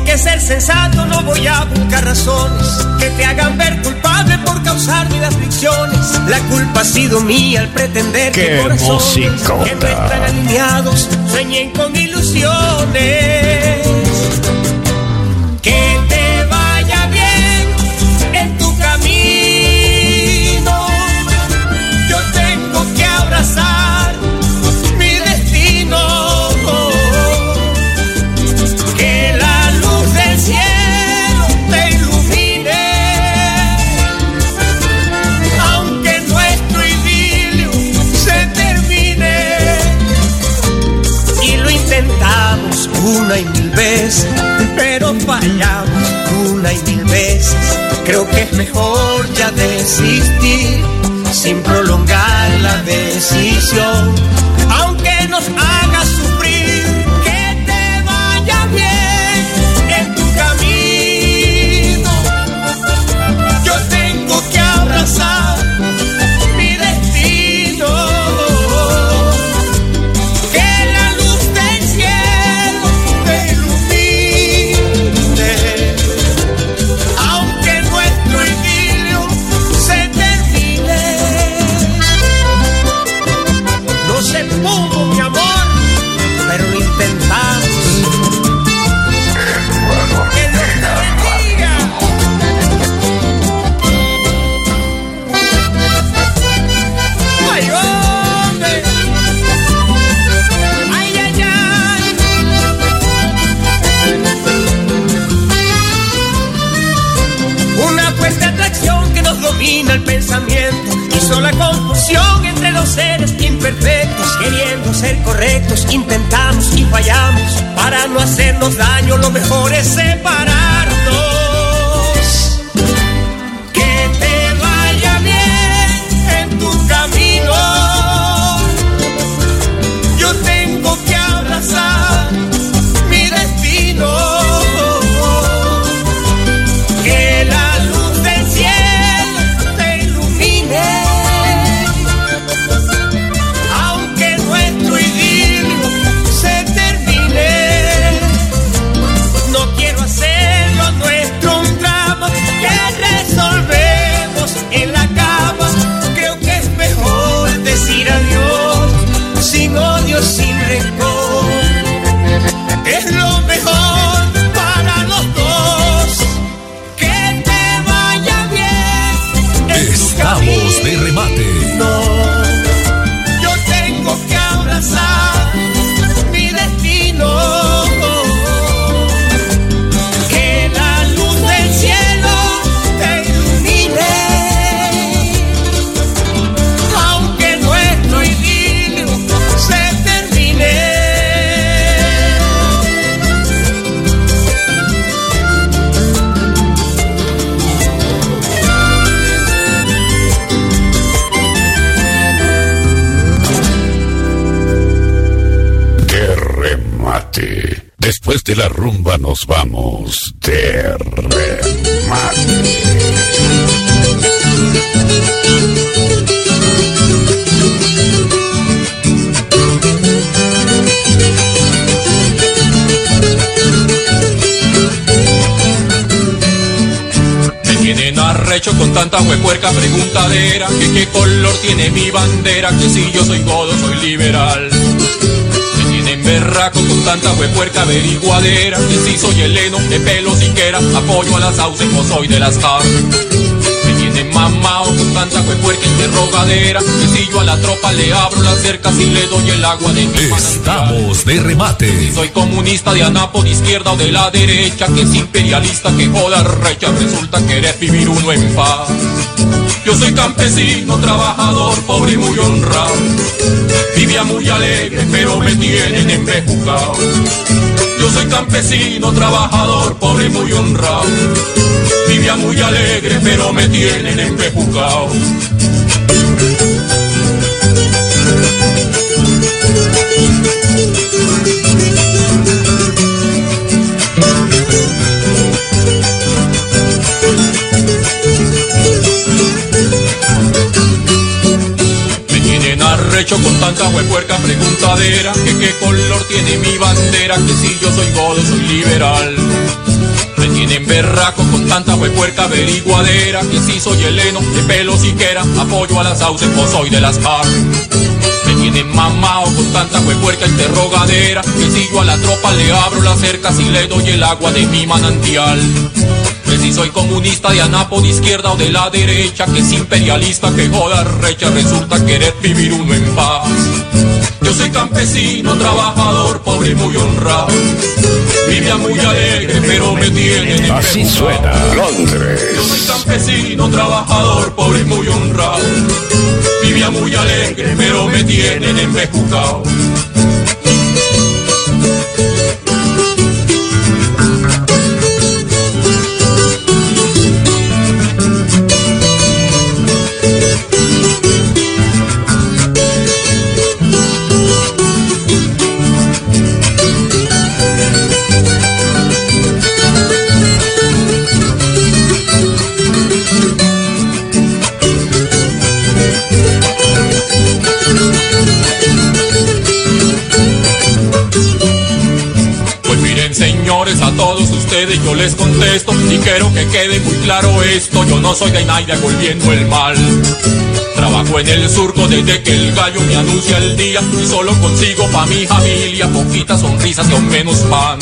Tengo que ser sensato, no voy a buscar razones que te hagan ver culpable por causarme aflicciones. La culpa ha sido mía al pretender ¡Qué que corazones musicota! que no están alineados sueñen con ilusiones. Una y mil veces, pero fallamos una y mil veces. Creo que es mejor ya desistir sin prolongar la decisión, aunque nos haya ser correctos intentamos y fallamos. Para no hacernos daño lo mejor es separarnos la rumba nos vamos de remate. Me tienen arrecho con tanta huepuerca preguntadera Que qué color tiene mi bandera Que si yo soy godo soy liberal berraco con tanta huepuerca averiguadera. Que si soy heleno de pelo siquiera Apoyo a las sauces o soy de las car. Me tienen mamao con tanta huepuerca interrogadera Que si yo a la tropa le abro las cercas y le doy el agua de mi Estamos de remate. soy comunista de Anapo de izquierda o de la derecha, que es imperialista, que joda recha, resulta querer vivir uno en paz. Yo soy campesino, trabajador, pobre y muy honrado. Vivía muy alegre, pero me tienen embejucado. Yo soy campesino, trabajador, pobre y muy honrado. Vivía muy alegre, pero me tienen embejucado. Arrecho con tanta huepuerca preguntadera Que qué color tiene mi bandera Que si yo soy godo soy liberal. Me tienen berraco con tanta huepuerca averiguadera Que si soy heleno de pelo siquiera Apoyo a las sauces o soy de las par Me tienen mamao con tanta huepuerca interrogadera Que si yo a la tropa le abro las cercas y le doy el agua de mi manantial si soy comunista de Anapo de izquierda o de la derecha, que es imperialista, que joda recha, resulta querer vivir uno en paz. Yo soy campesino, trabajador, pobre y muy honrado. Vivía muy alegre, pero me tienen en Así suena Londres. Yo soy campesino, trabajador, pobre y muy honrado. Vivía muy alegre, pero me tienen embejucado. Señores, a todos ustedes yo les contesto y quiero que quede muy claro esto, yo no soy de nadie volviendo el mal. Trabajo en el surco desde que el gallo me anuncia el día y solo consigo pa' mi familia poquitas sonrisas y aún menos pan.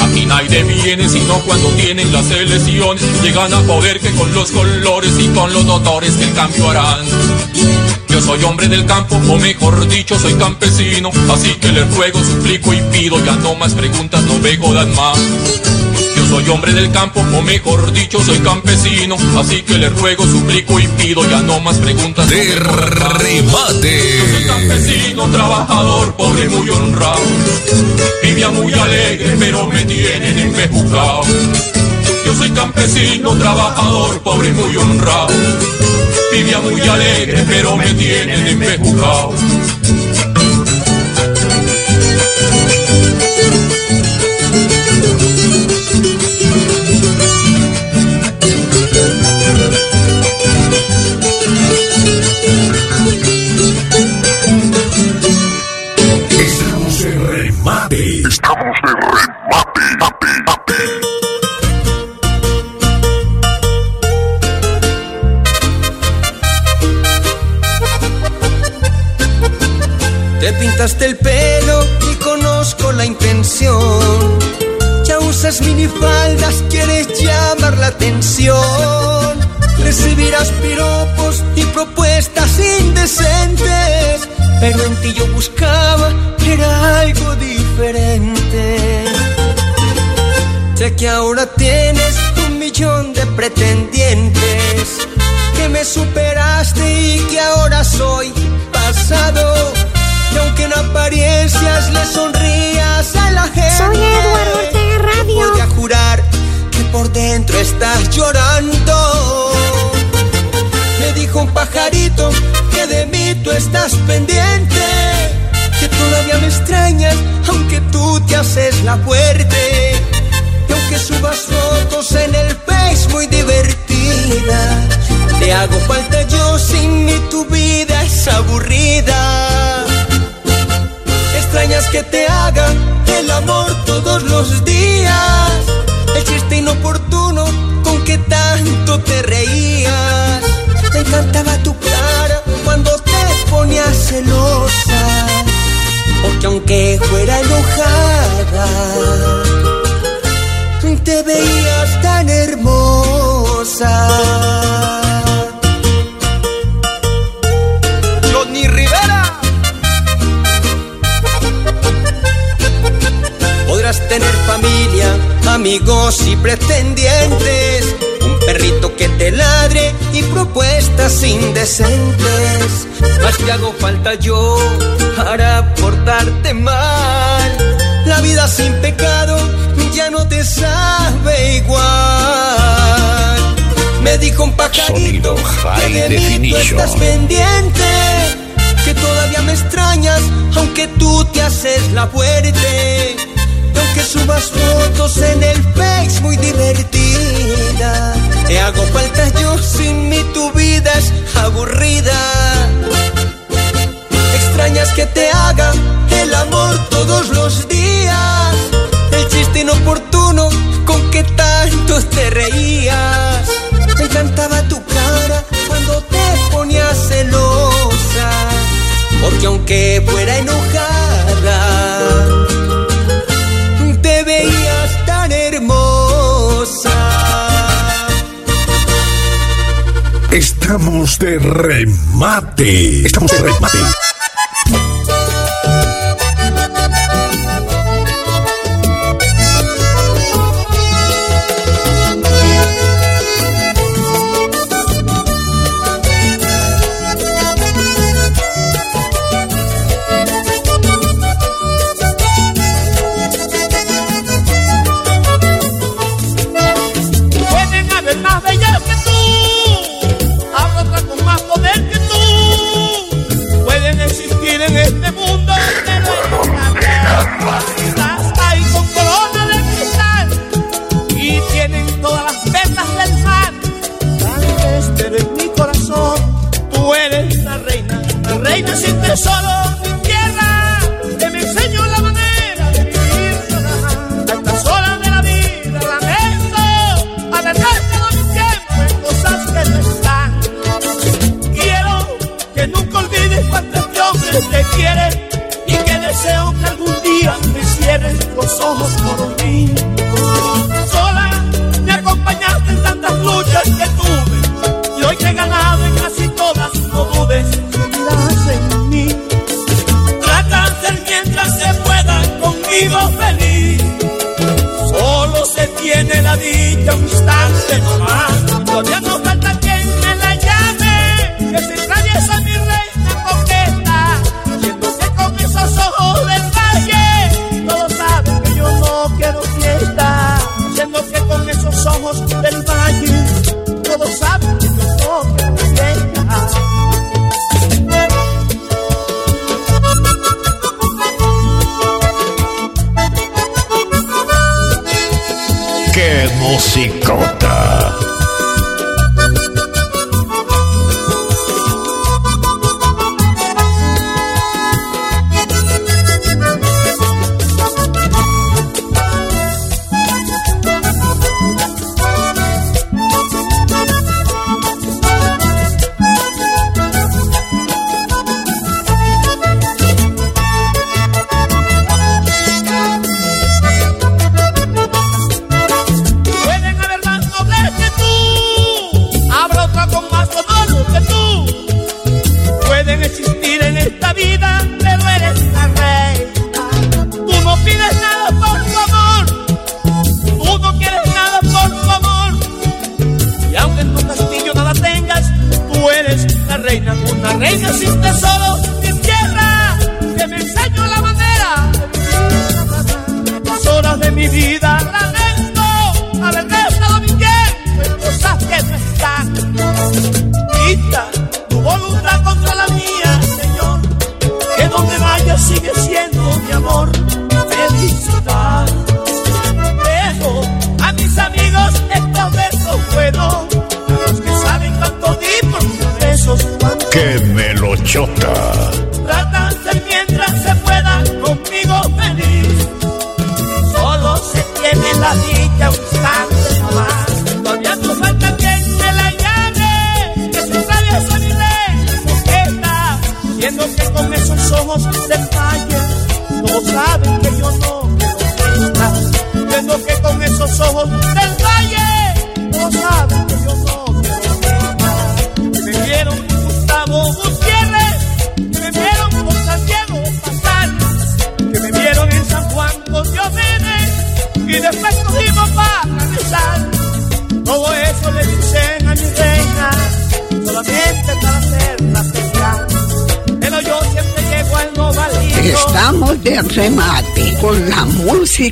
Aquí nadie viene sino cuando tienen las elecciones, llegan a poder que con los colores y con los doctores que el cambio harán. Yo soy hombre del campo, o mejor dicho, soy campesino. Así que les ruego, suplico y pido, ya no más preguntas, no me jodan más. Yo soy hombre del campo, o mejor dicho, soy campesino. Así que les ruego, suplico y pido, ya no más preguntas. De remate. Yo soy campesino, trabajador, pobre y muy honrado. Vivía muy alegre, pero me tienen empejucado. Yo soy campesino, trabajador, pobre y muy honrado. Vivía muy alegre, pero me tienen empejucado. Te pintaste el pelo y conozco la intención. Ya usas minifaldas, quieres llamar la atención. Recibirás piropos y propuestas indecentes. Pero en ti yo buscaba era algo diferente. Sé que ahora tienes un millón de pretendientes. Que me superaste y que ahora soy pasado. Aunque en apariencias le sonrías a la gente. Soy Eduardo Ortega Radio. Voy a jurar que por dentro estás llorando. Me dijo un pajarito que de mí tú estás pendiente. Que todavía me extrañas, aunque tú te haces la fuerte. Y aunque subas fotos en el Face muy divertida, te hago falta yo sin mí tu vida es aburrida. Extrañas que te hagan el amor todos los días. El chiste inoportuno con que tanto te reías. Me encantaba tu cara cuando te ponías celosa. Porque aunque fuera enojada, te veías tan hermosa. Podrás tener familia, amigos y pretendientes. Un perrito que te ladre y propuestas indecentes. Más te hago falta yo para portarte mal. La vida sin pecado ya no te sabe igual. Me dijo un pajarito que de mí tú estás pendiente. Que todavía me extrañas, aunque tú te haces la fuerte. Subas fotos en el Face muy divertida. Te hago falta yo, sin mí tu vida es aburrida. Extrañas que te haga el amor todos los días. El chiste inoportuno con que tanto te reías. Me encantaba tu cara cuando te ponías celosa. Porque aunque fuera enojada, Estamos de remate. Estamos de remate. viva feliz. Solo se tiene la dicha un instante nomás. Todavía no falta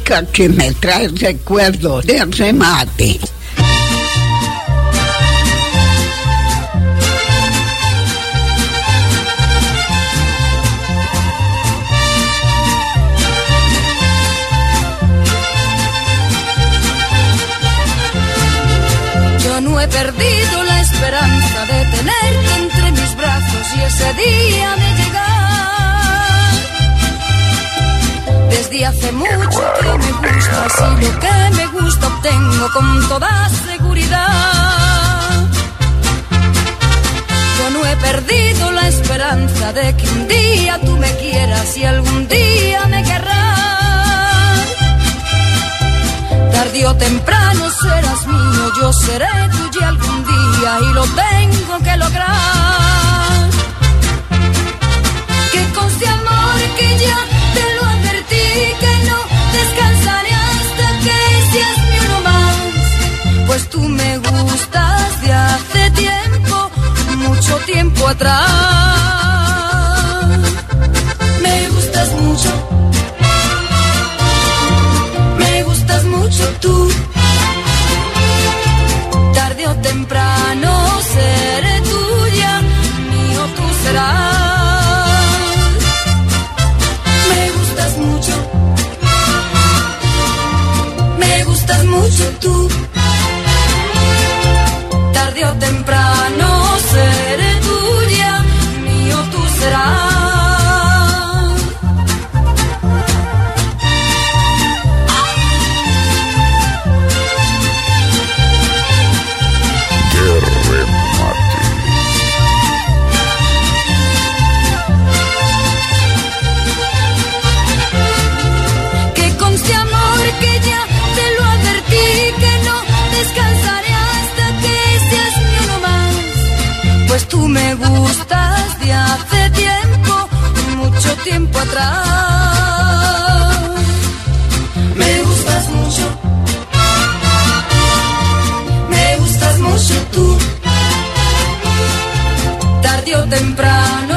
música que me trae recuerdos de remate. Es así lo que me gusta obtengo con toda seguridad. Yo no he perdido la esperanza de que un día tú me quieras y algún día me querrás. Tarde o temprano serás mío, yo seré tuyo algún día y lo tengo que lograr. Que con amor tiempo atrás. tiempo atrás. Me gustas mucho, me gustas mucho tú, tarde o temprano.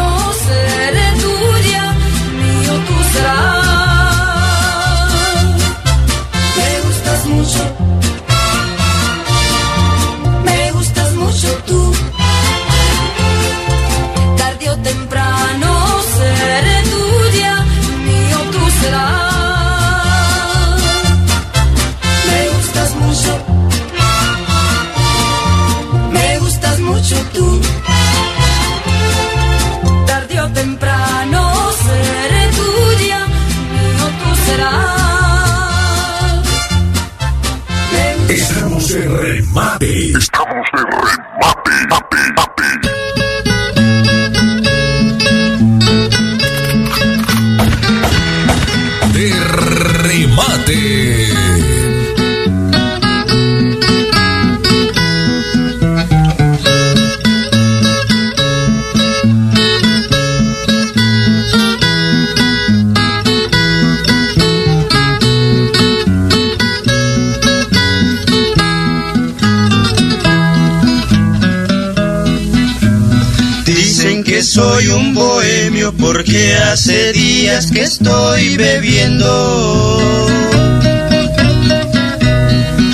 Hace días que estoy bebiendo.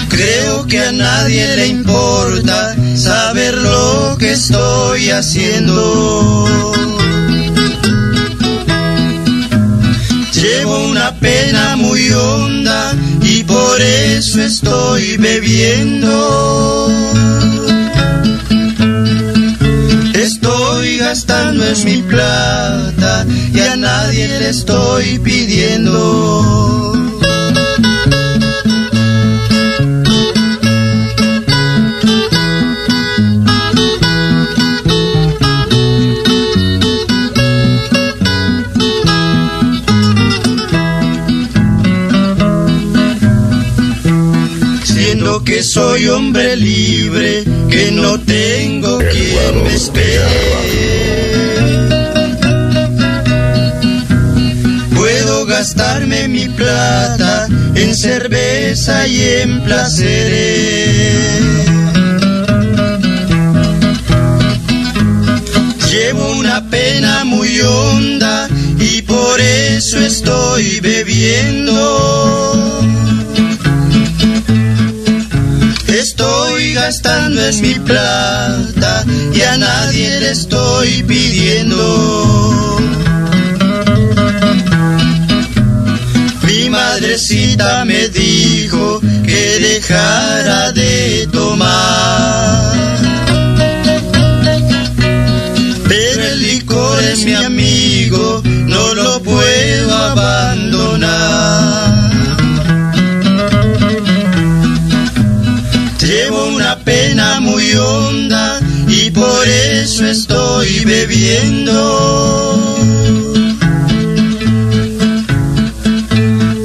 Creo que a nadie le importa saber lo que estoy haciendo. Llevo una pena muy honda y por eso estoy bebiendo. Gastando es mi plata y a nadie le estoy pidiendo. Siendo que soy hombre libre, que no tengo quien me espere. Puedo gastarme mi plata en cerveza y en placeres. Llevo una pena muy honda y por eso estoy bebiendo. Gastando es mi plata y a nadie le estoy pidiendo. Mi madrecita me dijo que dejara de tomar. Pero el licor es mi amigo, no lo puedo abandonar. Estoy bebiendo.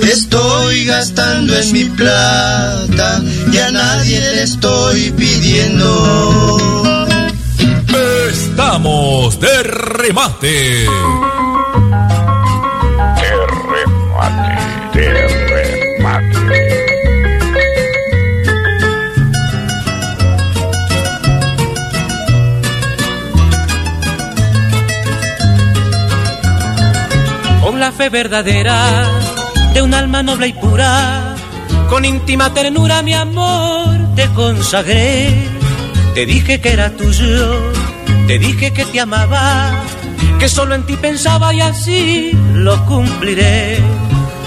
Estoy gastando es mi plata y a nadie le estoy pidiendo. Estamos de remate. Verdadera de un alma noble y pura, con íntima ternura mi amor te consagré. Te dije que era tuyo, te dije que te amaba, que solo en ti pensaba y así lo cumpliré.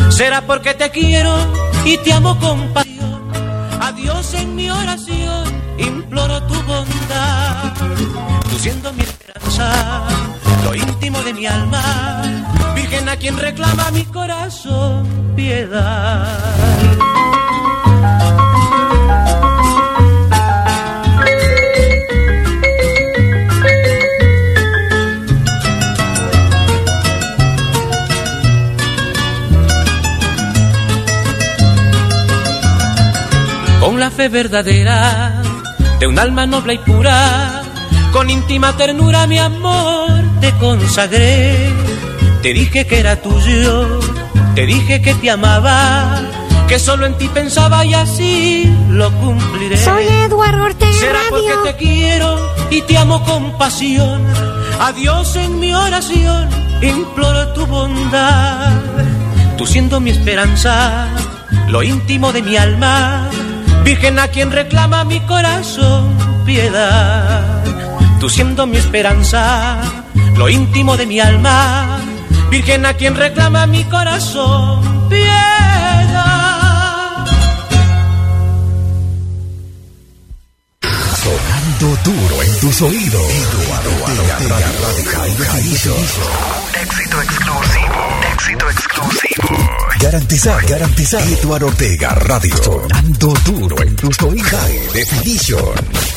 Será porque te quiero y te amo con pasión. A Dios en mi oración imploro tu bondad. Tú siendo mi esperanza, lo íntimo de mi alma, quien reclama mi corazón piedad. Con la fe verdadera de un alma noble y pura, con íntima ternura mi amor te consagré. Te dije que era tuyo, te dije que te amaba, que solo en ti pensaba y así lo cumpliré. Soy Eduardo Ortega. Será porque te quiero y te amo con pasión. Adiós en mi oración, imploro tu bondad. Tú siendo mi esperanza, lo íntimo de mi alma, Virgen a quien reclama mi corazón, piedad. Tú siendo mi esperanza, lo íntimo de mi alma Virgen a quien reclama mi corazón, piedad. Sonando duro en tus oídos. Un éxito exclusivo. Éxito exclusivo. Garantizar, garantizar. Eduardo Ortega Radio. Sonando duro en tus oídos. Definition.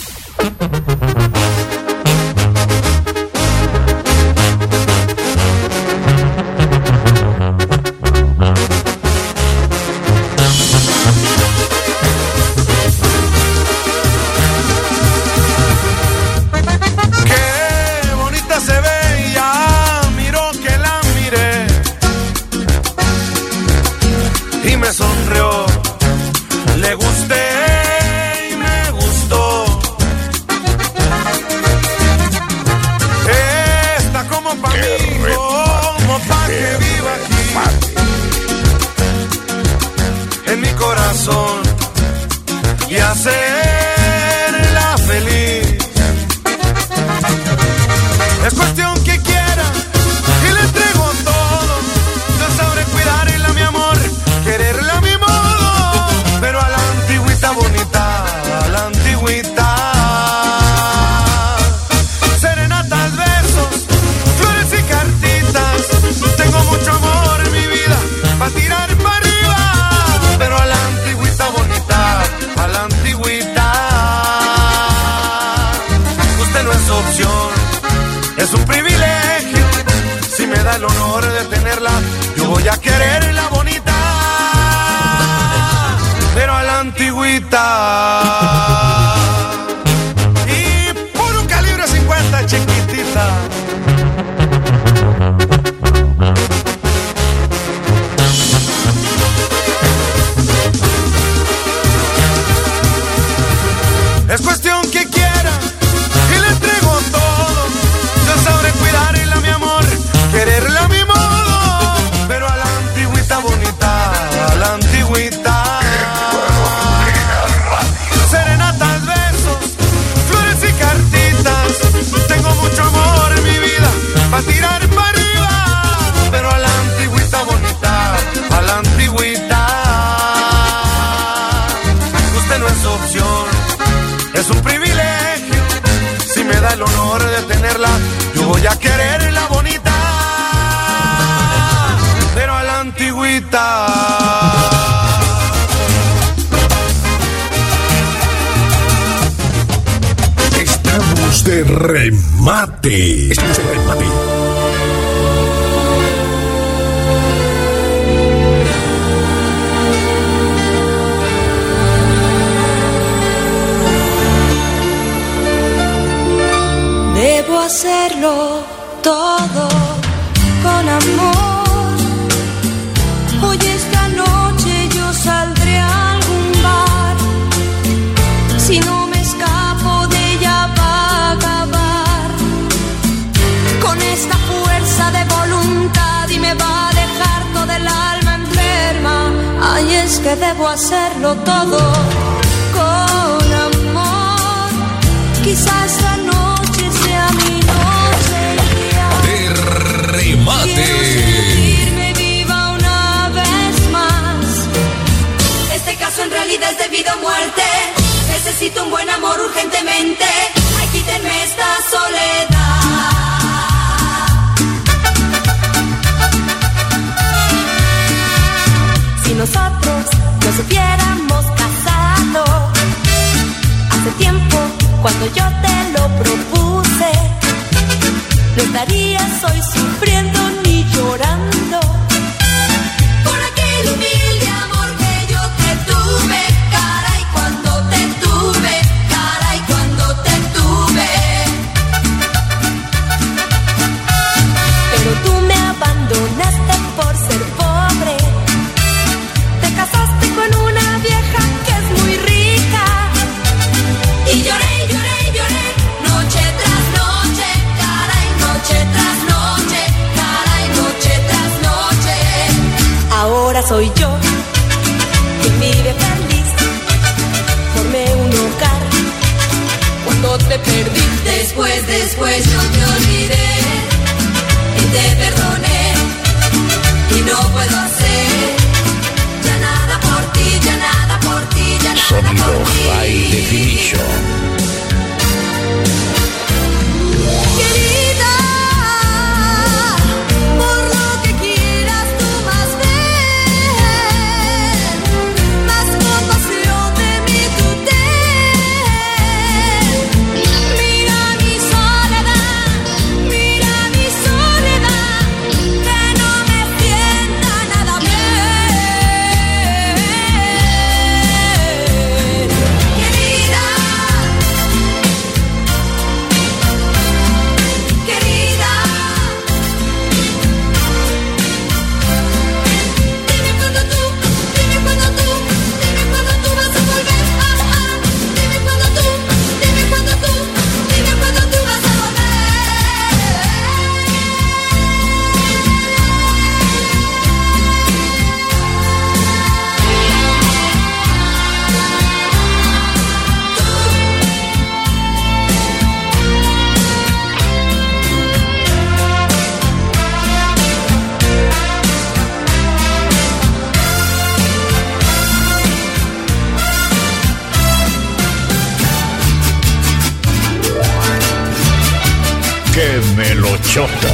28.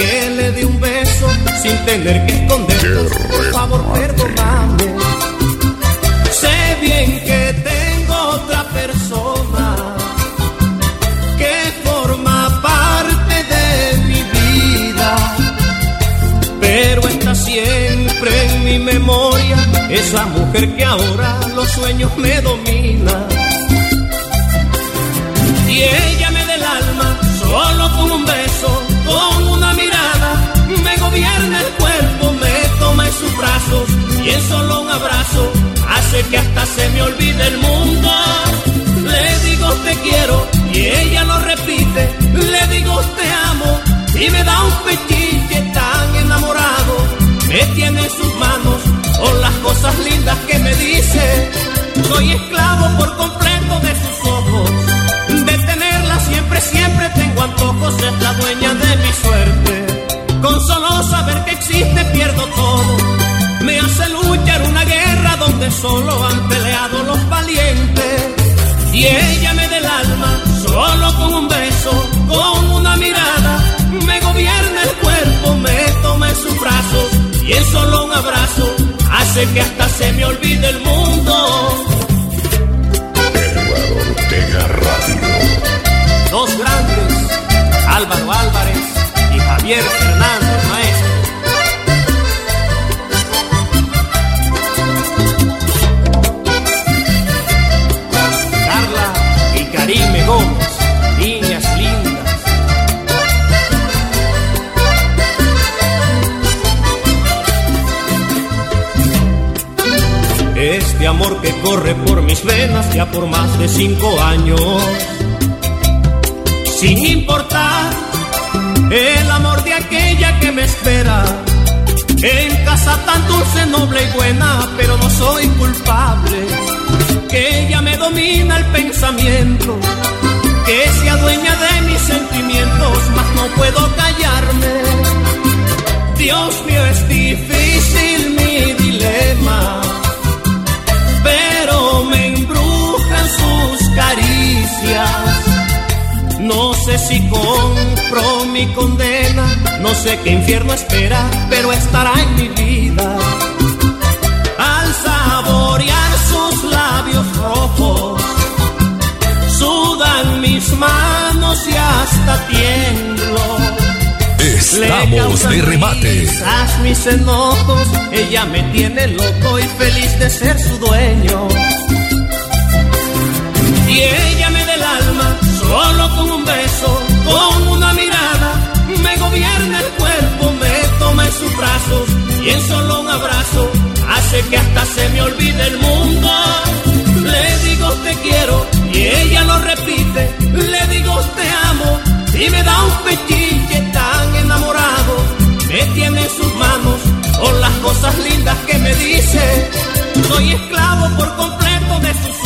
Que le dé un beso sin tener que esconderlo, por favor, perdóname. Sé bien que tengo otra persona que forma parte de mi vida, pero está siempre en mi memoria esa mujer que ahora los sueños me domina. Y en solo un abrazo hace que hasta se me olvide el mundo. Le digo te quiero y ella lo repite, le digo te amo y me da un pechiche tan enamorado, me tiene en sus manos con las cosas lindas que me dice. Soy esclavo por completo de sus ojos, de tenerla siempre, siempre tengo antojos, es la dueña de mi suerte. Con solo saber que existe pierdo todo, me hace luchar una guerra donde solo han peleado los valientes. Y ella me da el alma solo con un beso, con una mirada, me gobierna el cuerpo, me toma en sus brazos y en solo un abrazo hace que hasta se me olvide el mundo. Eduardo Ortega Radio. Dos grandes, Álvaro Álvarez y Javier Fernández amor que corre por mis venas ya por más de cinco años, sin importar el amor de aquella que me espera. En casa tan dulce, noble y buena, pero no soy culpable. Que ella me domina el pensamiento, que se adueña de mis sentimientos, mas no puedo callarme. Dios mío, es difícil caricias. No sé si compro mi condena, no sé qué infierno espera, pero estará en mi vida. Al saborear sus labios rojos, sudan mis manos y hasta tiemblo. Estamos de remate. mis enojos, ella me tiene loco y feliz de ser su dueño. Solo con un beso, con una mirada, me gobierna el cuerpo, me toma en sus brazos y en solo un abrazo hace que hasta se me olvide el mundo. Le digo te quiero y ella lo repite, le digo te amo y me da un pechiche tan enamorado, me tiene en sus manos con las cosas lindas que me dice. Soy esclavo por completo de sus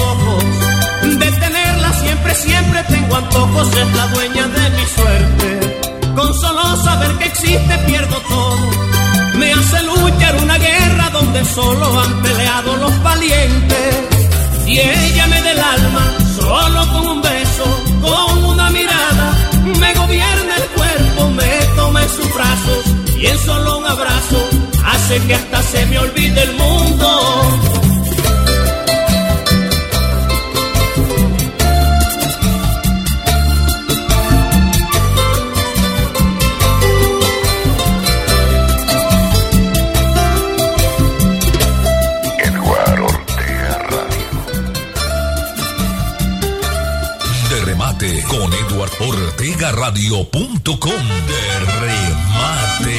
siempre, tengo antojos, es la dueña de mi suerte. Con solo saber que existe pierdo todo, me hace luchar una guerra donde solo han peleado los valientes. Y ella me da el alma solo con un beso, con una mirada, me sus brazos y en solo un abrazo hace que hasta se me olvide el mundo. Ortega Radio.com. De remate.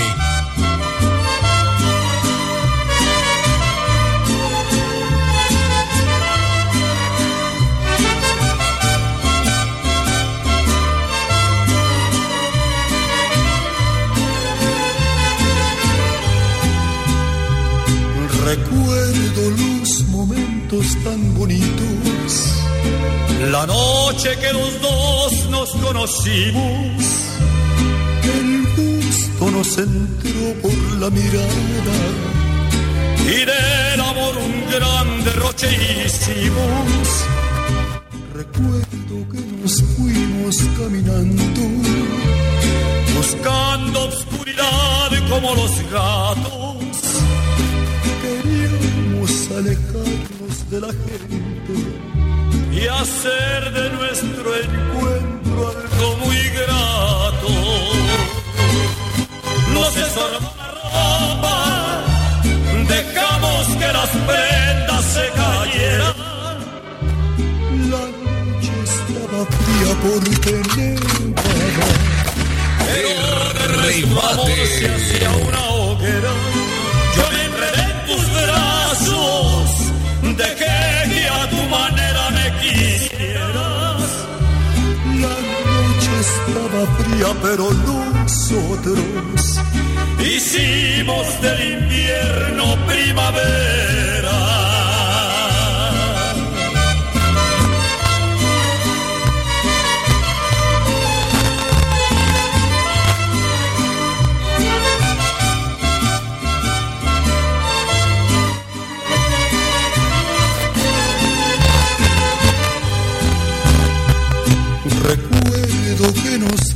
Recuerdo los momentos tan bonitos, la noche que los dos nos conocimos, el gusto nos entró por la mirada y del amor un gran derroche hicimos. Recuerdo que nos fuimos caminando, buscando obscuridad como los gatos queríamos alejarnos de la gente y hacer de nuestro encuentro algo muy grato. Nos estorbó la ropa, dejamos que las prendas se cayeran. La noche estaba fría porque nevaba, pero se hacía una hoguera. Yo me enredé en tus brazos, dejé que a tu manera estaba fría, pero nosotros hicimos del invierno primavera. Recuerdo que nos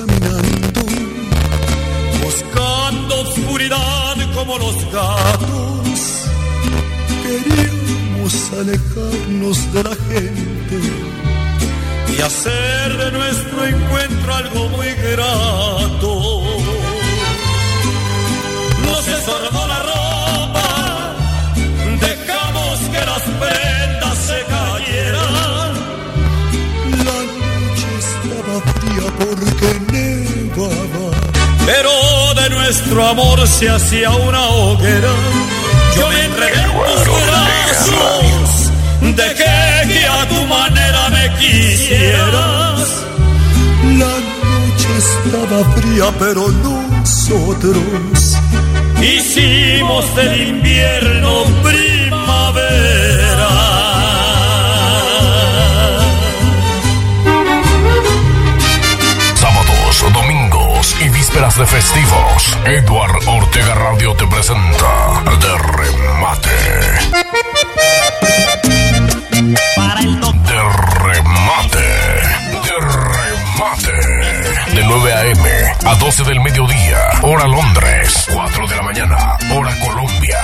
caminando, buscando oscuridad como los gatos. Queríamos alejarnos de la gente y hacer de nuestro encuentro algo muy grato. Nos estorbó la ropa, dejamos que las prendas se cayeran. La noche estaba fría porque pero de nuestro amor se hacía una hoguera. Yo me entregué en tus brazos, dejé que a tu manera me quisieras. La noche estaba fría, pero nosotros hicimos del invierno primavera. Vísperas de festivos. Edward Ortega Radio te presenta De Remate. De Remate. De Remate. De 9 a.m. a 12 del mediodía. Hora Londres. 4 de la mañana. Hora Colombia.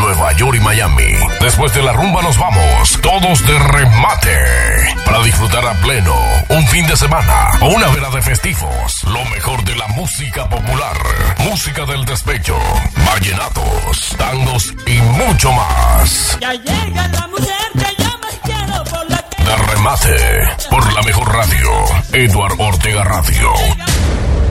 Nueva York y Miami. Después de la rumba nos vamos, todos de remate. Para disfrutar a pleno un fin de semana o una vela de festivos. Lo mejor de la música popular, música del despecho, vallenatos, tangos y mucho más. Ya llega la mujer que yo más quiero por la que De remate por la mejor radio, Edward Ortega Radio.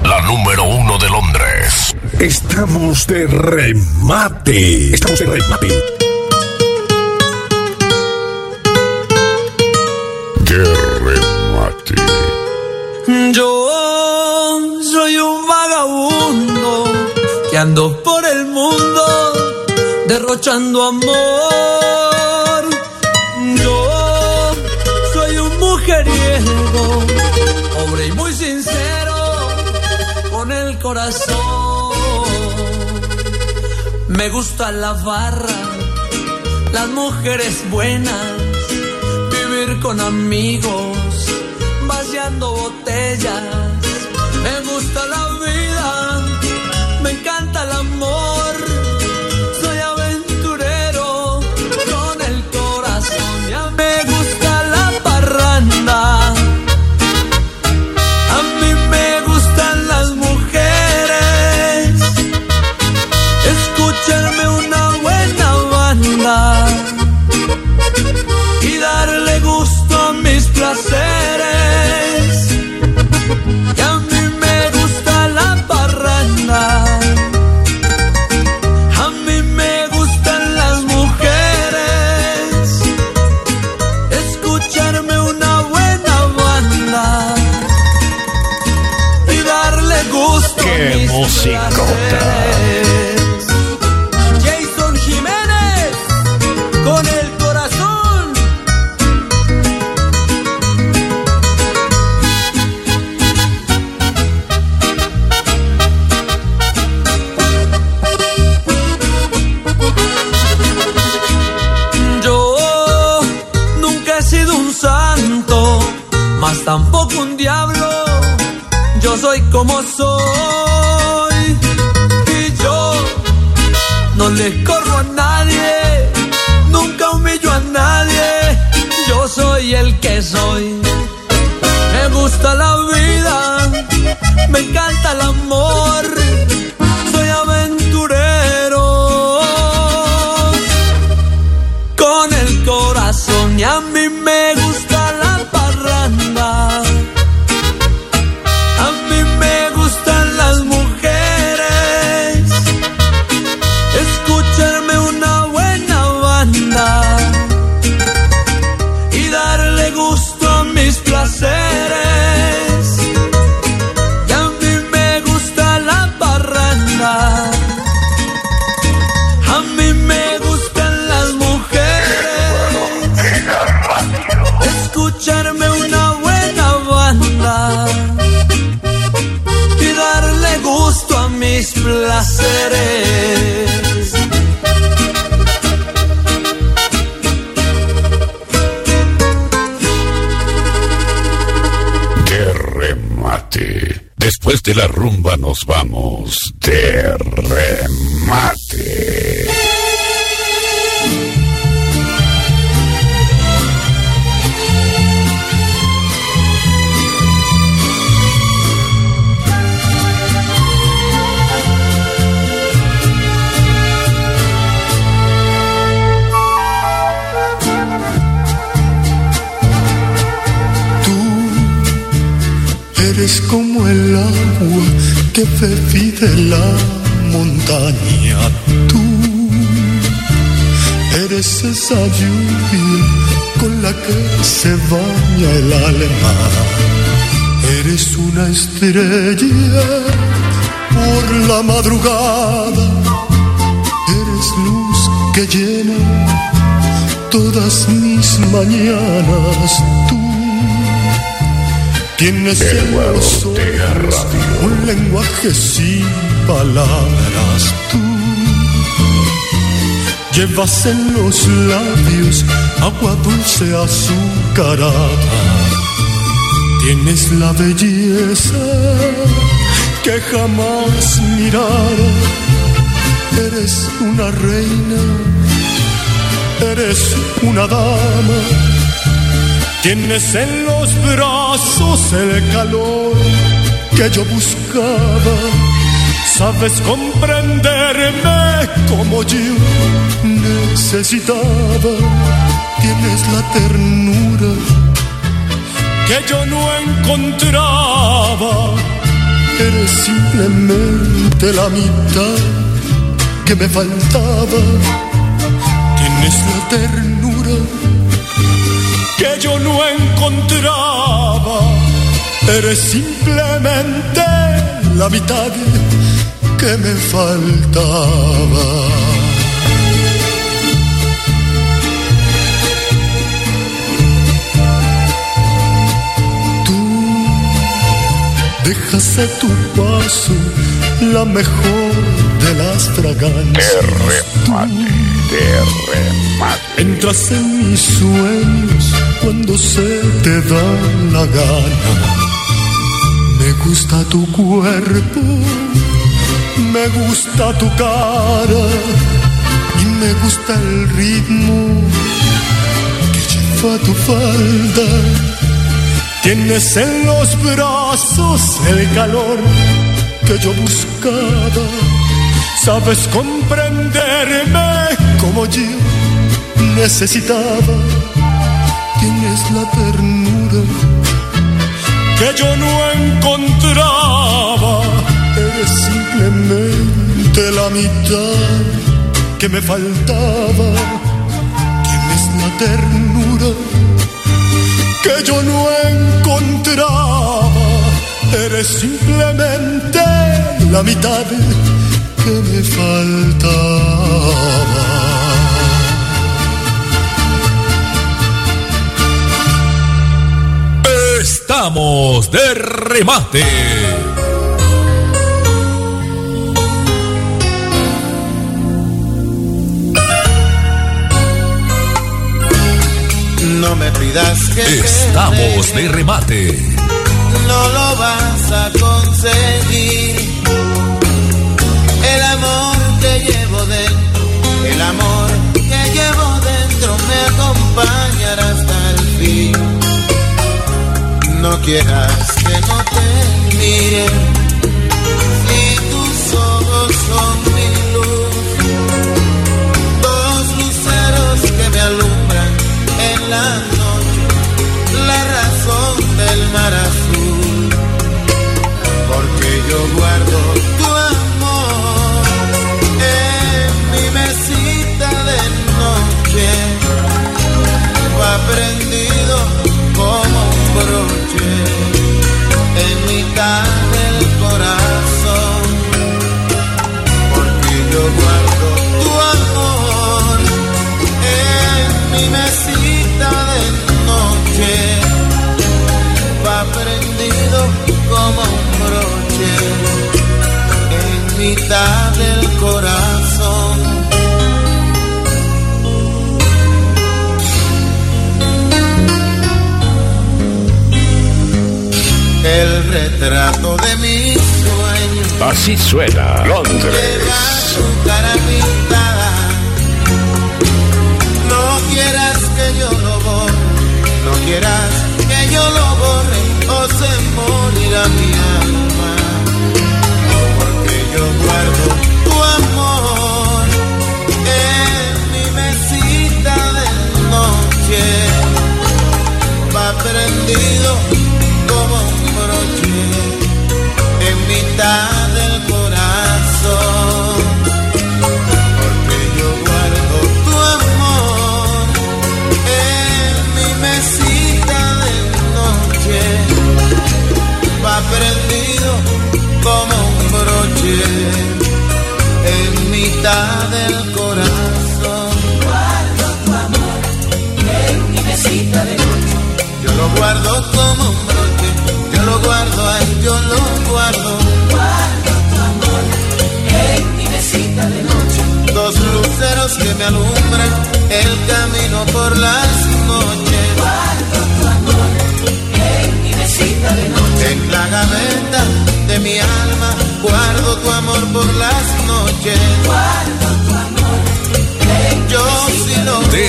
La número uno de Londres. Estamos de remate. Estamos de remate. Por el mundo derrochando amor. Yo soy un mujeriego, pobre y muy sincero, con el corazón. Me gusta la barra, las mujeres buenas, vivir con amigos, vaciando botellas, encanta el amor. Nos vamos de remate. Que bebí de la montaña. Tú eres esa lluvia con la que se baña el alma. Eres una estrella por la madrugada. Eres luz que llena todas mis mañanas. Tú Tienes en los ojos un lenguaje sin palabras. Tú llevas en los labios agua dulce azucarada. Tienes la belleza que jamás mirara. Eres una reina, eres una dama. Tienes en los brazos el calor que yo buscaba. Sabes comprenderme como yo necesitaba. Tienes la ternura que yo no encontraba. Eres simplemente la mitad que me faltaba. Tienes la ternura que yo no encontraba. Eres simplemente la mitad que me faltaba. Tú dejas a tu paso la mejor de las fragancias. remate, de remate. Entras en mis sueños cuando se te da la gana. Me gusta tu cuerpo, me gusta tu cara y me gusta el ritmo que lleva tu falda. Tienes en los brazos el calor que yo buscaba. Sabes comprenderme como yo necesitaba. Tienes la ternura que yo no encontraba. Eres simplemente la mitad que me faltaba. Tienes la ternura que yo no encontraba. Eres simplemente la mitad que me faltaba. Estamos de remate. No me pidas que Estamos de remate. no lo vas a conseguir. El amor que llevo dentro, el amor que llevo dentro me acompañará hasta el fin. No quieras que no te mire, en mitad del corazón, porque yo guardo tu amor en mi mesita de noche, va prendido como un broche en mitad del corazón. Retrato de mi sueño Así suena Londres. tu cara pintada. No quieras que yo lo borre, no quieras que yo lo borre, o se morirá mi alma. Porque yo guardo tu amor en mi mesita de noche. Va prendido en mitad del corazón. Porque yo guardo tu amor en mi mesita de noche. Va prendido como un broche en mitad del corazón. Guardo tu amor en mi mesita de noche. Yo lo guardo como yo lo guardo. Guardo tu amor en mi mesita de noche. Dos luceros que me alumbran el camino por las noches. Guardo tu amor en mi mesita de noche. En la gaveta de mi alma guardo tu amor por las noches. Guardo tu amor en yo sí lo De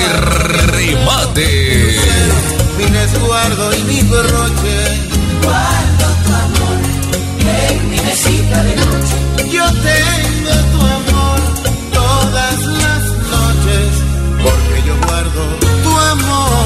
remate. mi resguardo y mi broche. Guardo mi mesita de noche. Yo tengo tu amor todas las noches, porque yo guardo tu amor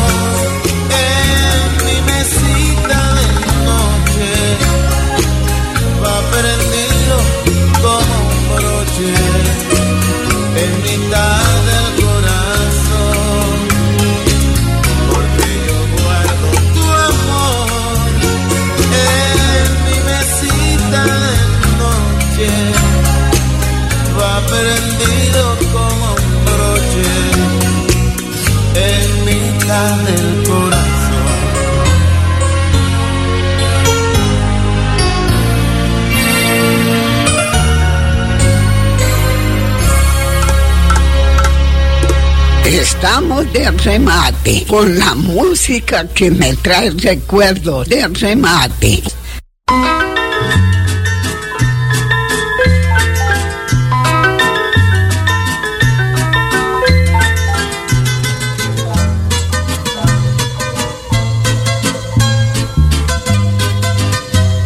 Estamos de remate con la música que me trae recuerdos de remate.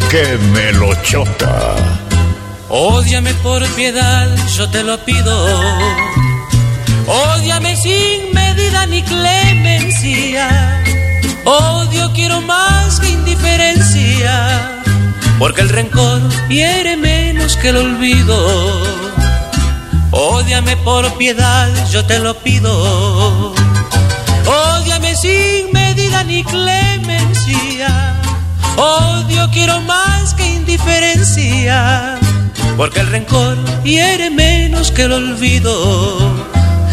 Que me lo melochota! Ódiame por piedad, yo te lo pido Odio quiero más que indiferencia. Porque el rencor hiere menos que el olvido. Ódiame por piedad, yo te lo pido. Ódiame sin medida ni clemencia. Odio quiero más que indiferencia. Porque el rencor hiere menos que el olvido.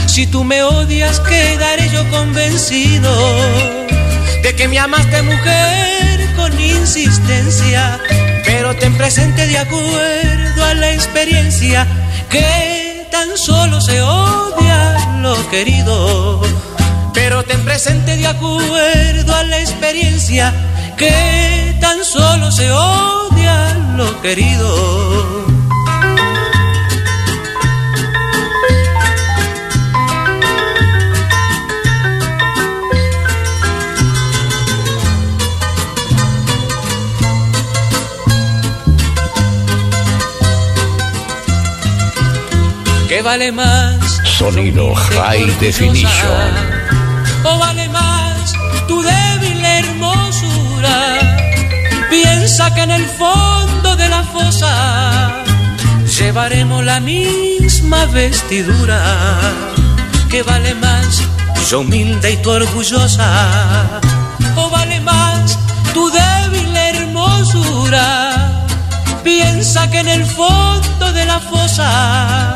Si tú me odias, quedaré yo convencido de que me amaste mujer con insistencia. Pero ten presente de acuerdo a la experiencia que tan solo se odia lo querido. Pero ten presente de acuerdo a la experiencia que tan solo se odia lo querido. Vale más? Sonido High Definition. ¿O vale más tu débil hermosura? Piensa que en el fondo de la fosa llevaremos la misma vestidura. ¿Qué vale más? Yo humilde y tú orgullosa. ¿O vale más tu débil hermosura? Piensa que en el fondo de la fosa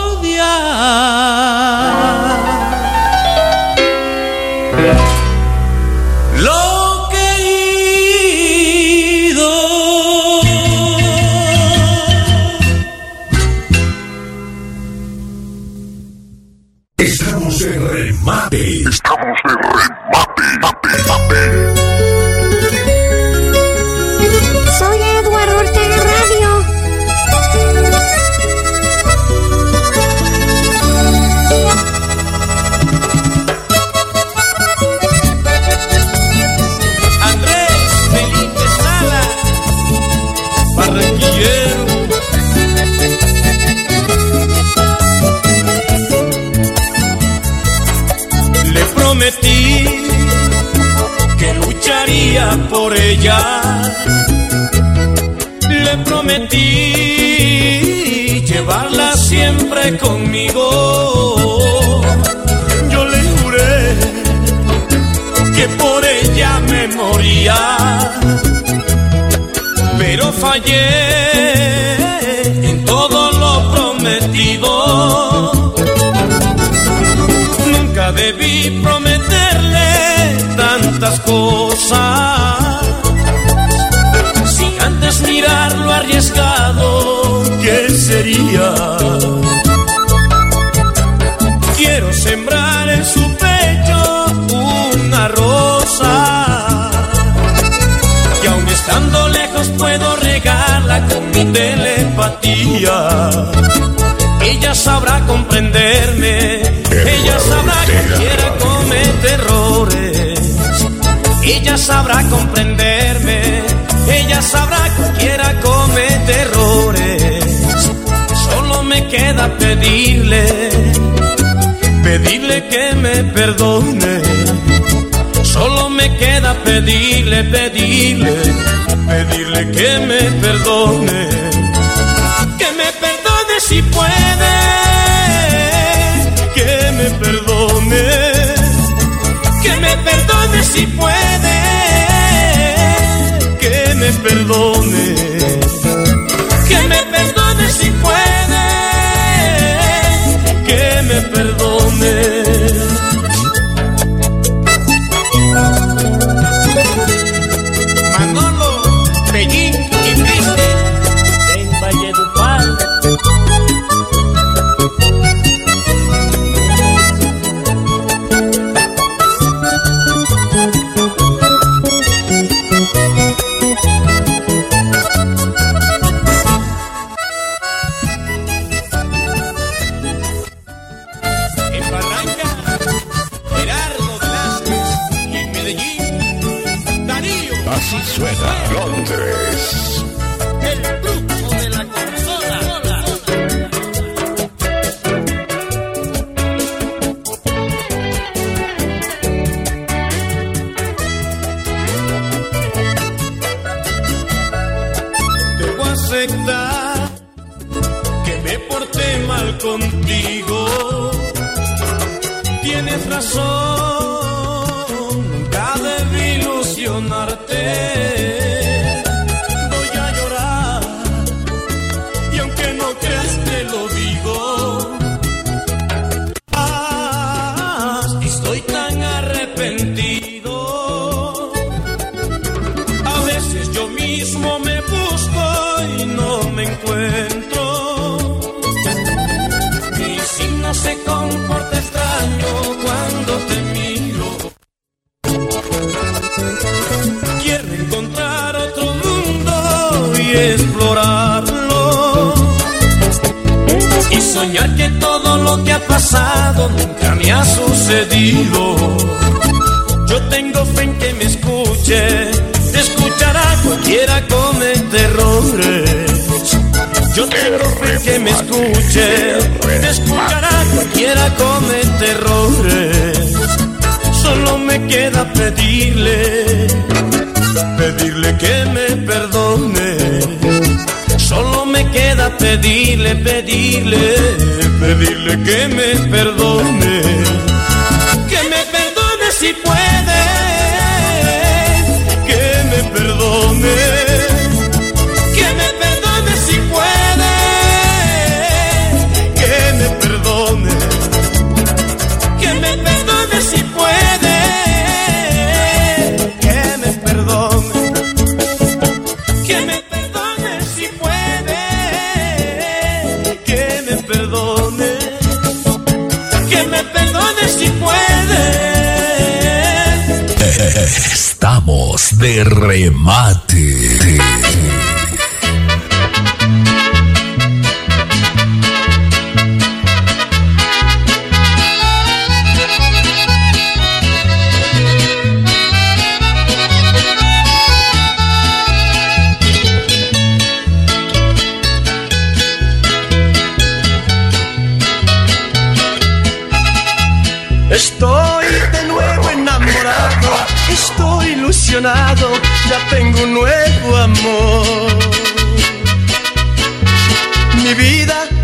Lo sabrá comprenderme, ella sabrá que quiera cometer errores. Solo me queda pedirle pedirle que me perdone. Solo me queda pedirle, pedirle, pedirle que me perdone. Que me perdone si puede, que me perdone. Que me perdone si puede, perdone.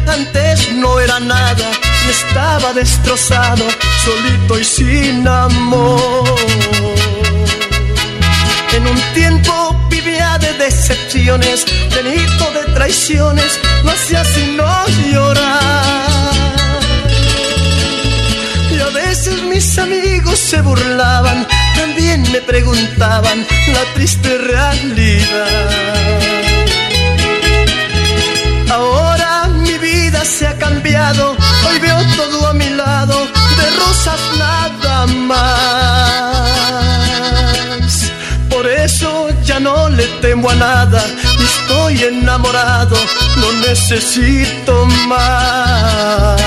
Antes no era nada estaba destrozado, solito y sin amor. En un tiempo vivía de decepciones, delito de traiciones, no hacía sino llorar. Y a veces mis amigos se burlaban, también me preguntaban la triste realidad. Cambiado, hoy veo todo a mi lado, de rosas nada más. Por eso ya no le temo a nada, estoy enamorado, no necesito más.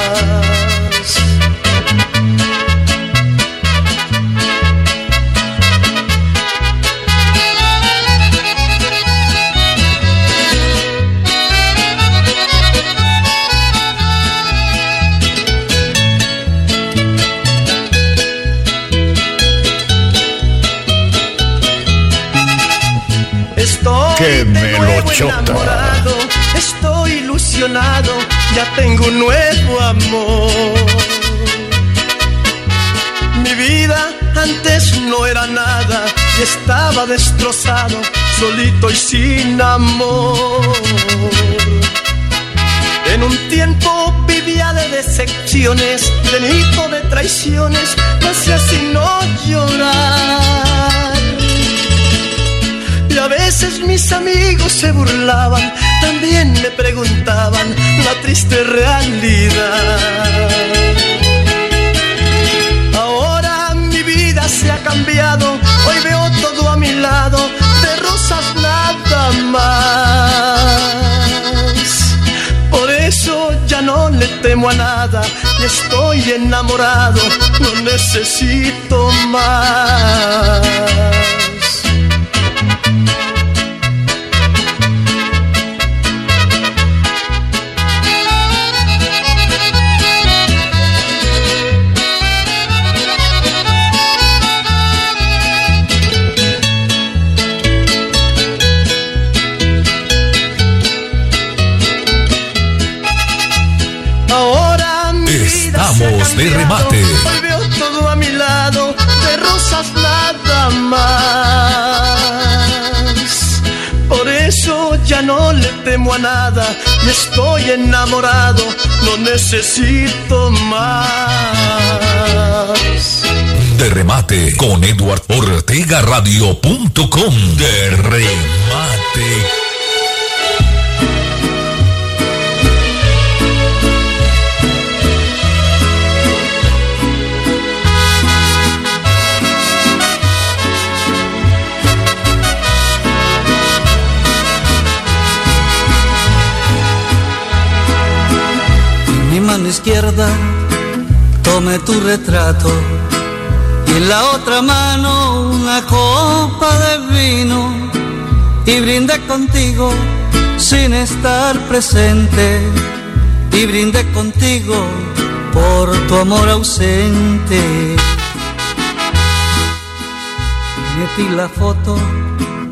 ¡Qué melochota! enamorado, estoy ilusionado, ya tengo un nuevo amor. Mi vida antes no era nada y estaba destrozado, solito y sin amor. En un tiempo vivía de decepciones, delito de traiciones, no hacía sino llorar. Y a veces mis amigos se burlaban, también me preguntaban la triste realidad. Ahora mi vida se ha cambiado, hoy veo todo a mi lado, de rosas nada más. Por eso ya no le temo a nada y estoy enamorado, no necesito más. de remate. Hoy veo todo a mi lado, de rosas nada más. Por eso ya no le temo a nada, y estoy enamorado, no necesito más. De remate con Eduard Ortega Radio.com. De remate. Izquierda tome tu retrato. Y en la otra mano una copa de vino y brinde contigo sin estar presente. Y brinde contigo por tu amor ausente. Metí la foto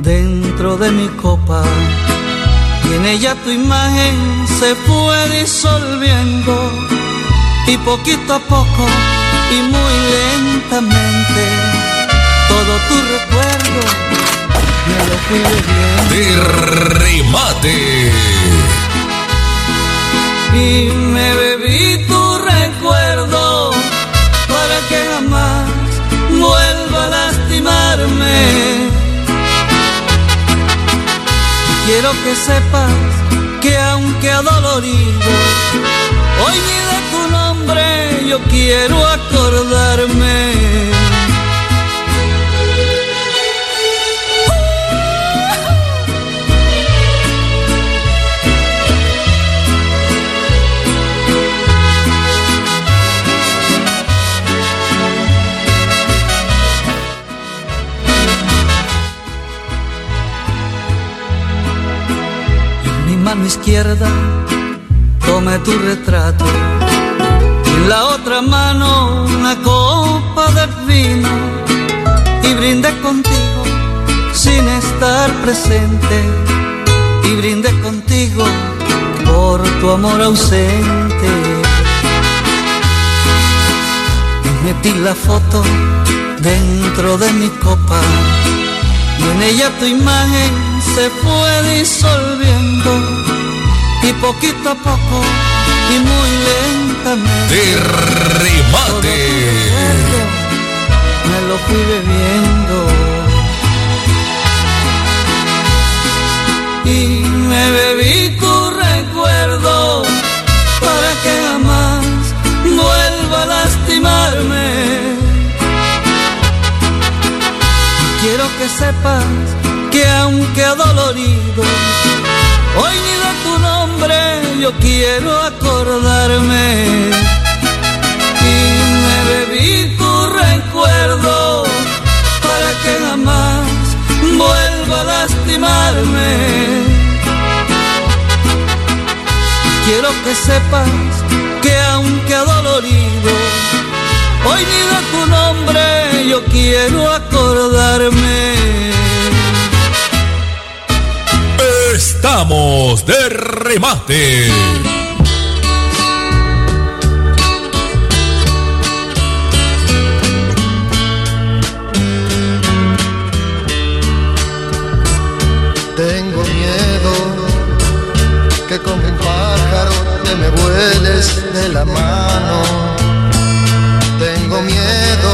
dentro de mi copa y en ella tu imagen se fue disolviendo y poquito a poco y muy lentamente todo tu recuerdo me lo fui bebiendo. De remate. Y me bebí tu recuerdo para que jamás vuelva a lastimarme. Quiero que sepas que aunque adolorido, hoy ni de tu nombre yo quiero acordarme. Mano izquierda tome tu retrato y en la otra mano una copa de vino y brinde contigo sin estar presente y brinde contigo por tu amor ausente. Y metí la foto dentro de mi copa y en ella tu imagen se fue disolviendo y poquito a poco y muy lentamente. De remate. me lo fui bebiendo. Y me bebí tu recuerdo para que jamás vuelva a lastimarme. Quiero que sepas que aunque adolorido hoy ni de tu nombre yo quiero acordarme y me bebí tu recuerdo para que jamás vuelva a lastimarme. Quiero que sepas que aunque adolorido, hoy ni de tu nombre yo quiero acordarme. Estamos de remate. Tengo miedo que como un pájaro te me vueles de la mano. Tengo miedo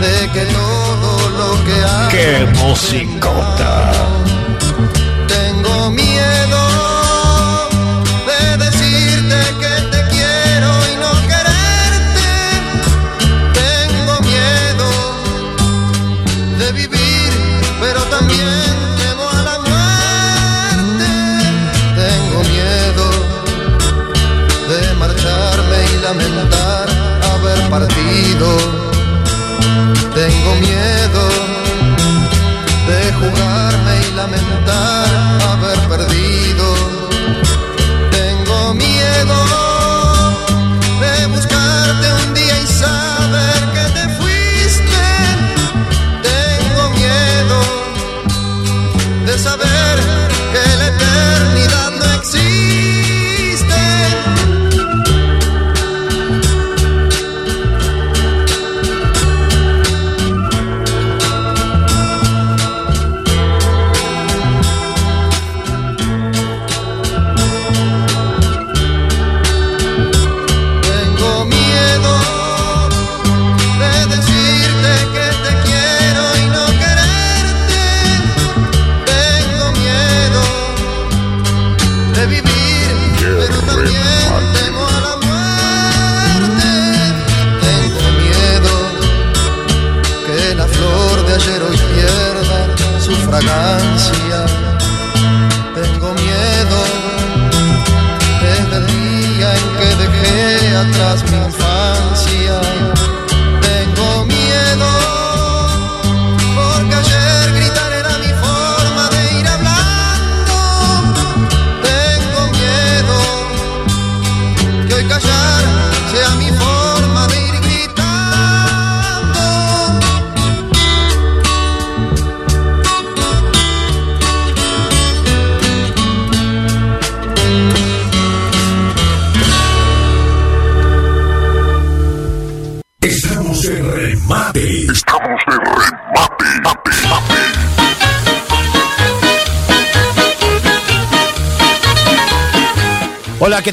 de que todo lo que hago ¡Qué musicota!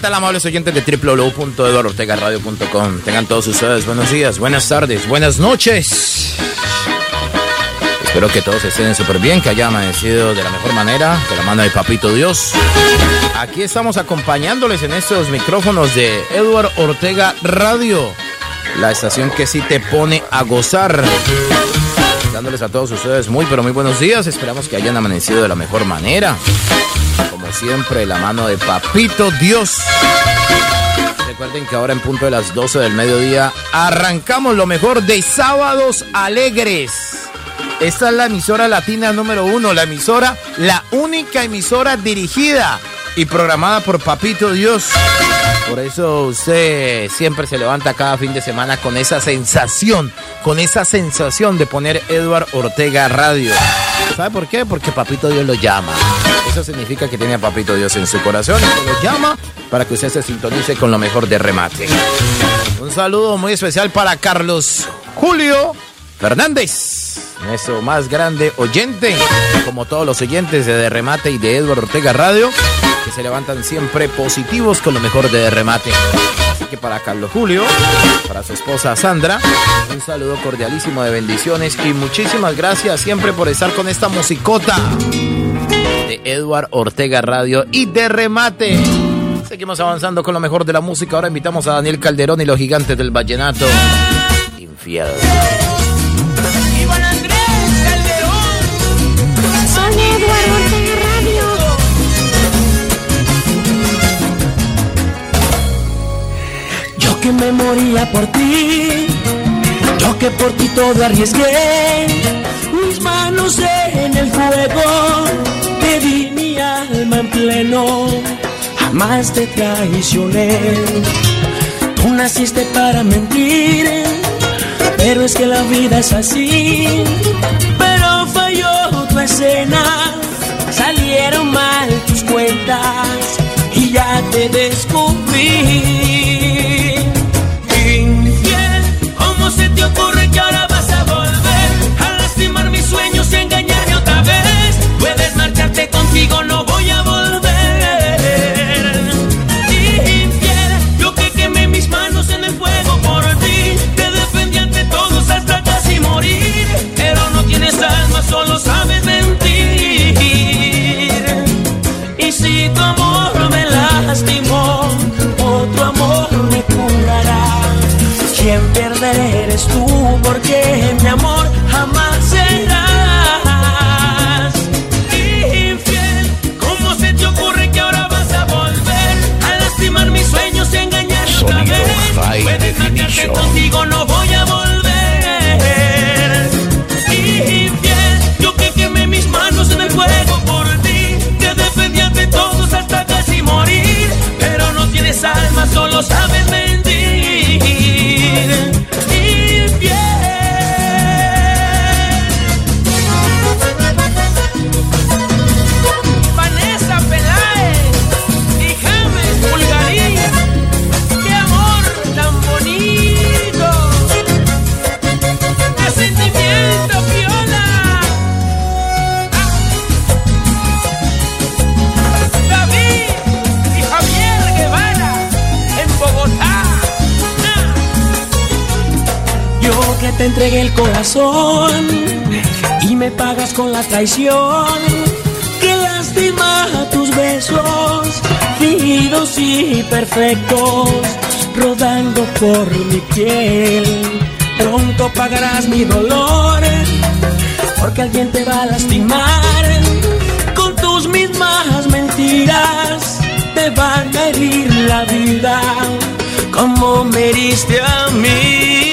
Tal amables oyentes de www.eduardortegaradio.com? Tengan todos ustedes buenos días, buenas tardes, buenas noches. Espero que todos estén súper bien, que hayan amanecido de la mejor manera, de la mano de Papito Dios. Aquí estamos acompañándoles en estos micrófonos de Eduard Ortega Radio, la estación que sí te pone a gozar. Dándoles a todos ustedes muy, pero muy buenos días. Esperamos que hayan amanecido de la mejor manera. Como siempre, la mano de Papito Dios. Que ahora en punto de las 12 del mediodía arrancamos lo mejor de Sábados Alegres. Esta es la emisora latina número uno, la emisora, la única emisora dirigida y programada por Papito Dios. Por eso usted siempre se levanta cada fin de semana con esa sensación, con esa sensación de poner Eduard Ortega Radio. ¿Sabe por qué? Porque Papito Dios lo llama. Eso significa que tiene a Papito Dios en su corazón y que lo llama para que usted se sintonice con lo mejor de remate. Un saludo muy especial para Carlos Julio Fernández, nuestro más grande oyente, como todos los oyentes de Remate y de Eduardo Ortega Radio, que se levantan siempre positivos con lo mejor de Remate. Así que para Carlos Julio, para su esposa Sandra, un saludo cordialísimo de bendiciones y muchísimas gracias siempre por estar con esta musicota de Eduard Ortega Radio y de Remate. Seguimos avanzando con lo mejor de la música. Ahora invitamos a Daniel Calderón y los gigantes del vallenato. Infiel. Soy Eduardo que me moría por ti, yo que por ti todo arriesgué, mis manos en el fuego, te di mi alma en pleno, jamás te traicioné. Tú naciste para mentir, pero es que la vida es así. Pero falló tu escena, salieron mal tus cuentas. Y ya te descubrí. Contigo, no te entregué el corazón y me pagas con la traición. Qué lástima tus besos, fingidos y perfectos, rodando por mi piel. Pronto pagarás mi dolor porque alguien te va a lastimar. Con tus mismas mentiras te van a herir la vida, como me heriste a mí.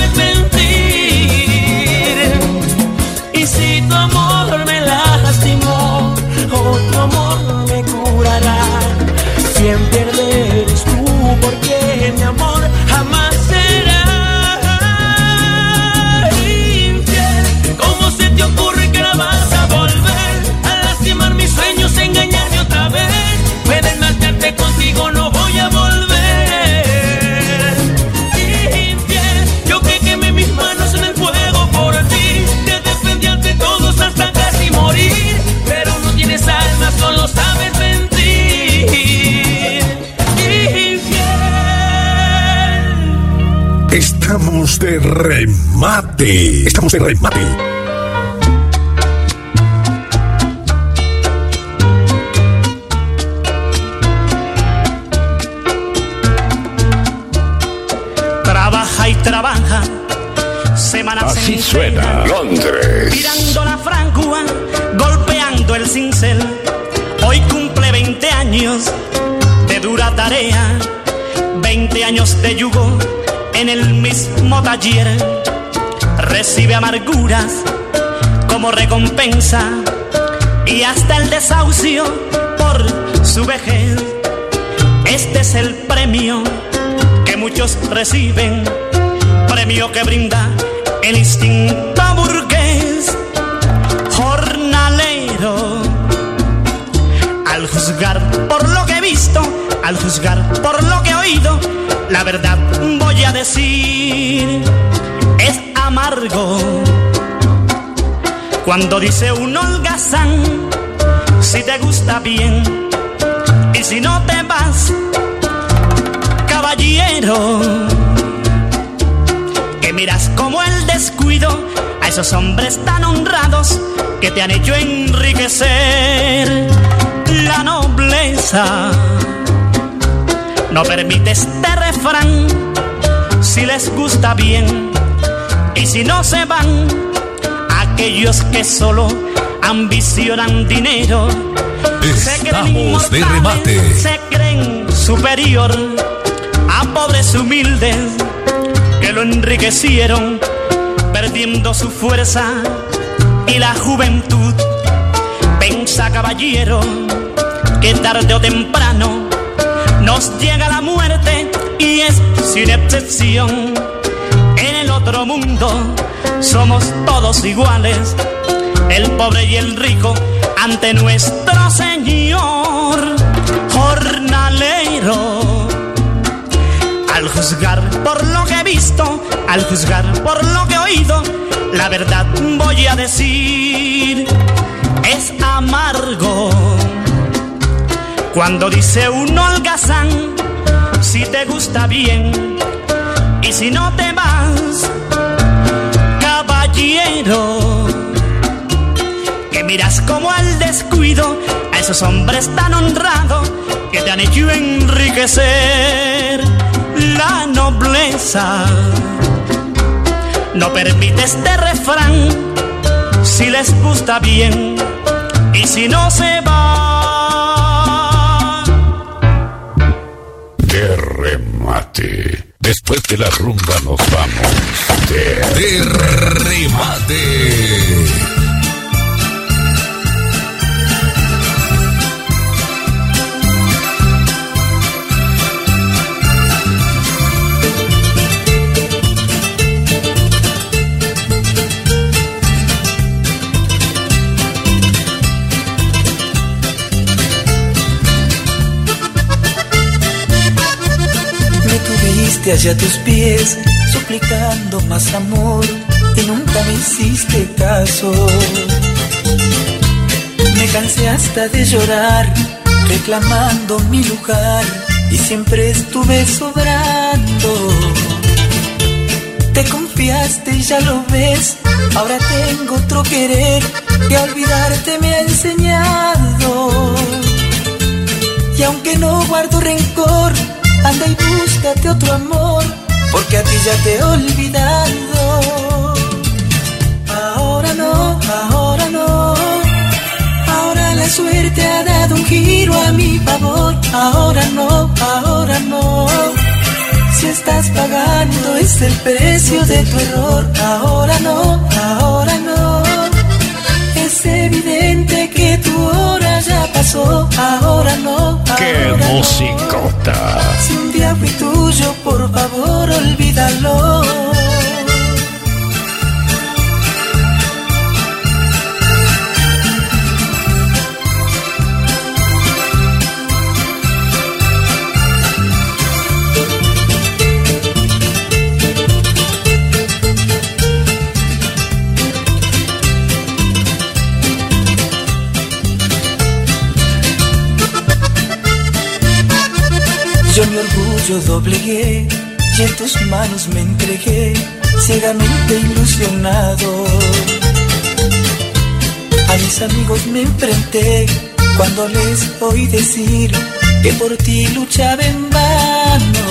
Siempre eres tú, porque mi amor Estamos de remate. Estamos de remate. Trabaja y trabaja, semanas Así enteras, suena Londres. Tirando la frangua, golpeando el cincel. Hoy cumple 20 años de dura tarea, 20 años de yugo en el mismo taller. Recibe amarguras como recompensa y hasta el desahucio por su vejez. Este es el premio que muchos reciben, premio que brinda el instinto burgués, jornalero. Al juzgar por lo que he visto, al juzgar por lo que he oído, la verdad decir, es amargo. Cuando dice un holgazán, si te gusta bien, y si no te vas, caballero, que miras como el descuido a esos hombres tan honrados que te han hecho enriquecer la nobleza. No permite este refrán si les gusta bien y si no se van aquellos que solo ambicionan dinero. Se creen Estamos de remate. Se creen superior a pobres humildes que lo enriquecieron perdiendo su fuerza y la juventud. Pensa caballero que tarde o temprano nos llega la muerte y es sin excepción. En el otro mundo somos todos iguales, el pobre y el rico ante nuestro Señor. Jornalero, al juzgar por lo que he visto, al juzgar por lo que he oído, la verdad voy a decir, es amargo. Cuando dice un holgazán, si te gusta bien y si no te vas, caballero, que miras como al descuido a esos hombres tan honrados que te han hecho enriquecer la nobleza. No permite este refrán si les gusta bien y si no se va. Después de la rumba nos vamos. De, De remate. Tuviste hacia tus pies, suplicando más amor, y nunca me hiciste caso. Me cansé hasta de llorar, reclamando mi lugar, y siempre estuve sobrando. Te confiaste y ya lo ves, ahora tengo otro querer que olvidarte me ha enseñado. Y aunque no guardo rencor, anda y búscate otro amor, porque a ti ya te he olvidado. Ahora no, ahora no. Ahora la suerte ha dado un giro a mi favor. Ahora no, ahora no. Si estás pagando es el precio de tu error. Ahora no, ahora no. Es evidente que tu hora Ahora no, ¡Qué ahora no. musicota! Si un día fui tuyo, por favor, olvídalo. Orgullo doblegué y en tus manos me entregué, ciegamente ilusionado. A mis amigos me enfrenté cuando les oí decir que por ti luchaba en vano.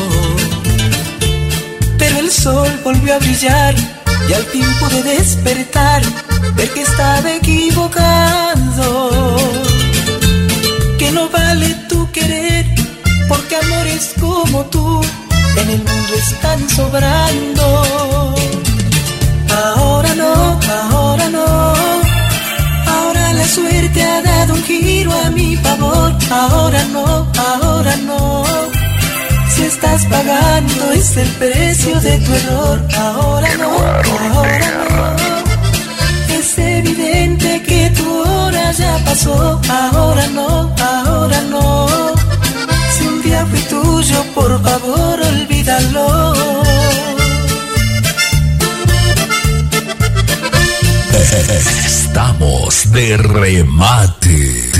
Pero el sol volvió a brillar y al fin pude despertar, ver que estaba equivocado. Que no vale porque amores como tú en el mundo están sobrando. Ahora no, ahora no. Ahora la suerte ha dado un giro a mi favor. Ahora no, ahora no. Si estás pagando es el precio de tu error. Ahora no, ahora no. Es evidente que tu hora ya pasó. Ahora no, ahora no. Tuyo, por favor, olvídalo. Estamos de remate.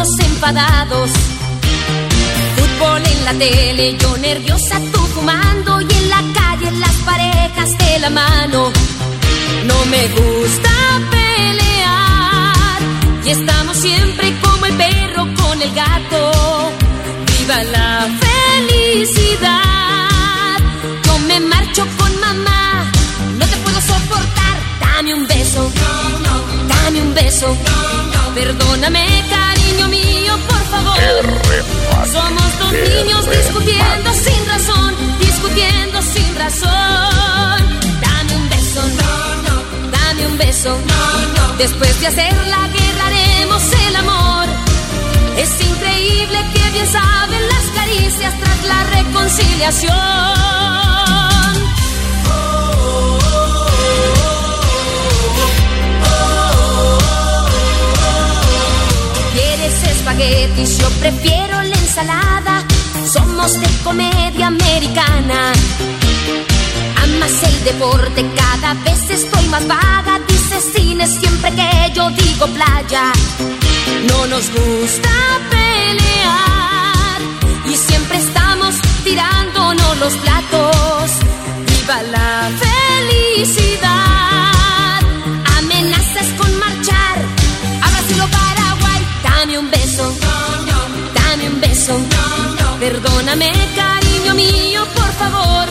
Minutos enfadados. Fútbol en la tele, yo nerviosa, tú fumando. Y en la calle las parejas de la mano. No me gusta pelear. Y estamos siempre como el perro con el gato. Viva la felicidad. Yo me marcho con mamá. No te puedo soportar. Dame un beso. Dame un beso. Perdóname, cariño mío, por favor. Somos dos niños discutiendo sin razón. Discutiendo sin razón. Dame un beso. Dame un beso. Después de hacer la guerra haremos el amor. Es increíble que bien saben las caricias tras la reconciliación. Espaguetis? Yo prefiero la ensalada. Somos de comedia americana. Amas el deporte, cada vez estoy más vaga. Dices cine siempre que yo digo playa. No nos gusta pelear y siempre estamos tirándonos los platos. Viva la felicidad. Dame un beso. Dame un beso. Perdóname, cariño mío, por favor.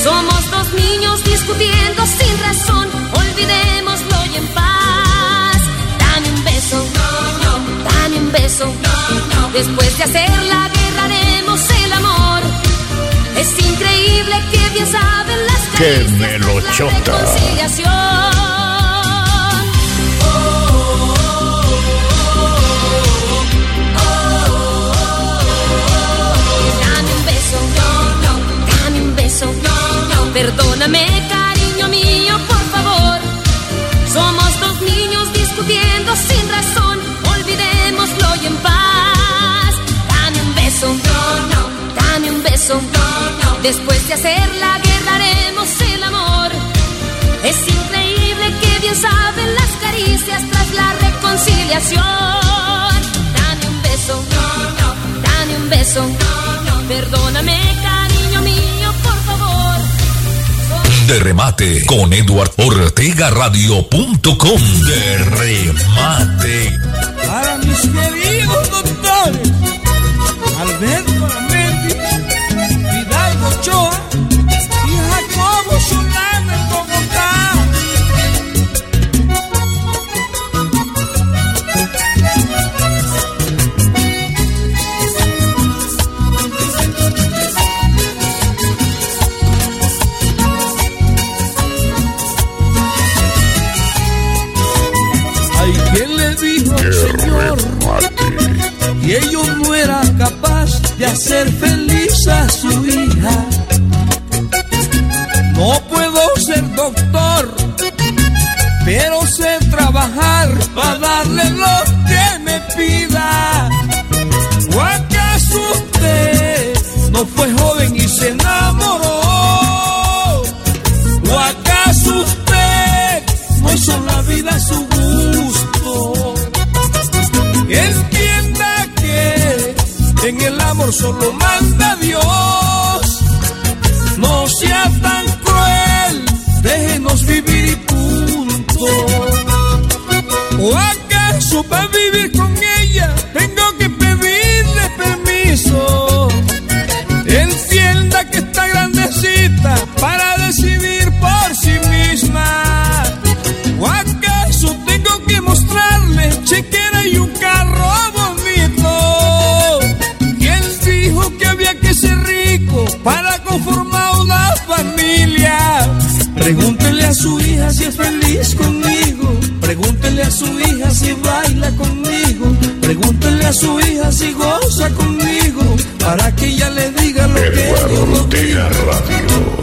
Somos dos niños discutiendo sin razón. Olvidémoslo y en paz. Dame un beso. Dame un beso. Después de hacer la guerra haremos el amor. Es increíble que bien saben las ¡Qué caricias tras la reconciliación. Perdóname, cariño mío, por favor. Somos dos niños discutiendo sin razón. Olvidémoslo y en paz. Dame un beso, no, no. Dame un beso, no, no. Después de hacer la guerra haremos el amor. Es increíble que bien saben las caricias tras la reconciliación. Dame un beso, no, no. Dame un beso, no, no. Perdóname, De remate con Eduard Ortega Radio.com. De remate. Para mis queridos doctores, Alberto Ramendi, Hidalgo Ochoa y Jacobo Solana y ellos no era capaz de hacer feliz a su hija. No puedo ser doctor, pero sé trabajar para darle lo que me pida. ¿O acaso usted no fue joven y se enamoró? Solo manda Dios. No sea tan cruel, déjenos vivir y punto. Pregúntele a su hija si es feliz conmigo. Pregúntele a su hija si baila conmigo. Pregúntele a su hija si goza conmigo. Para que ella le diga lo que no digo.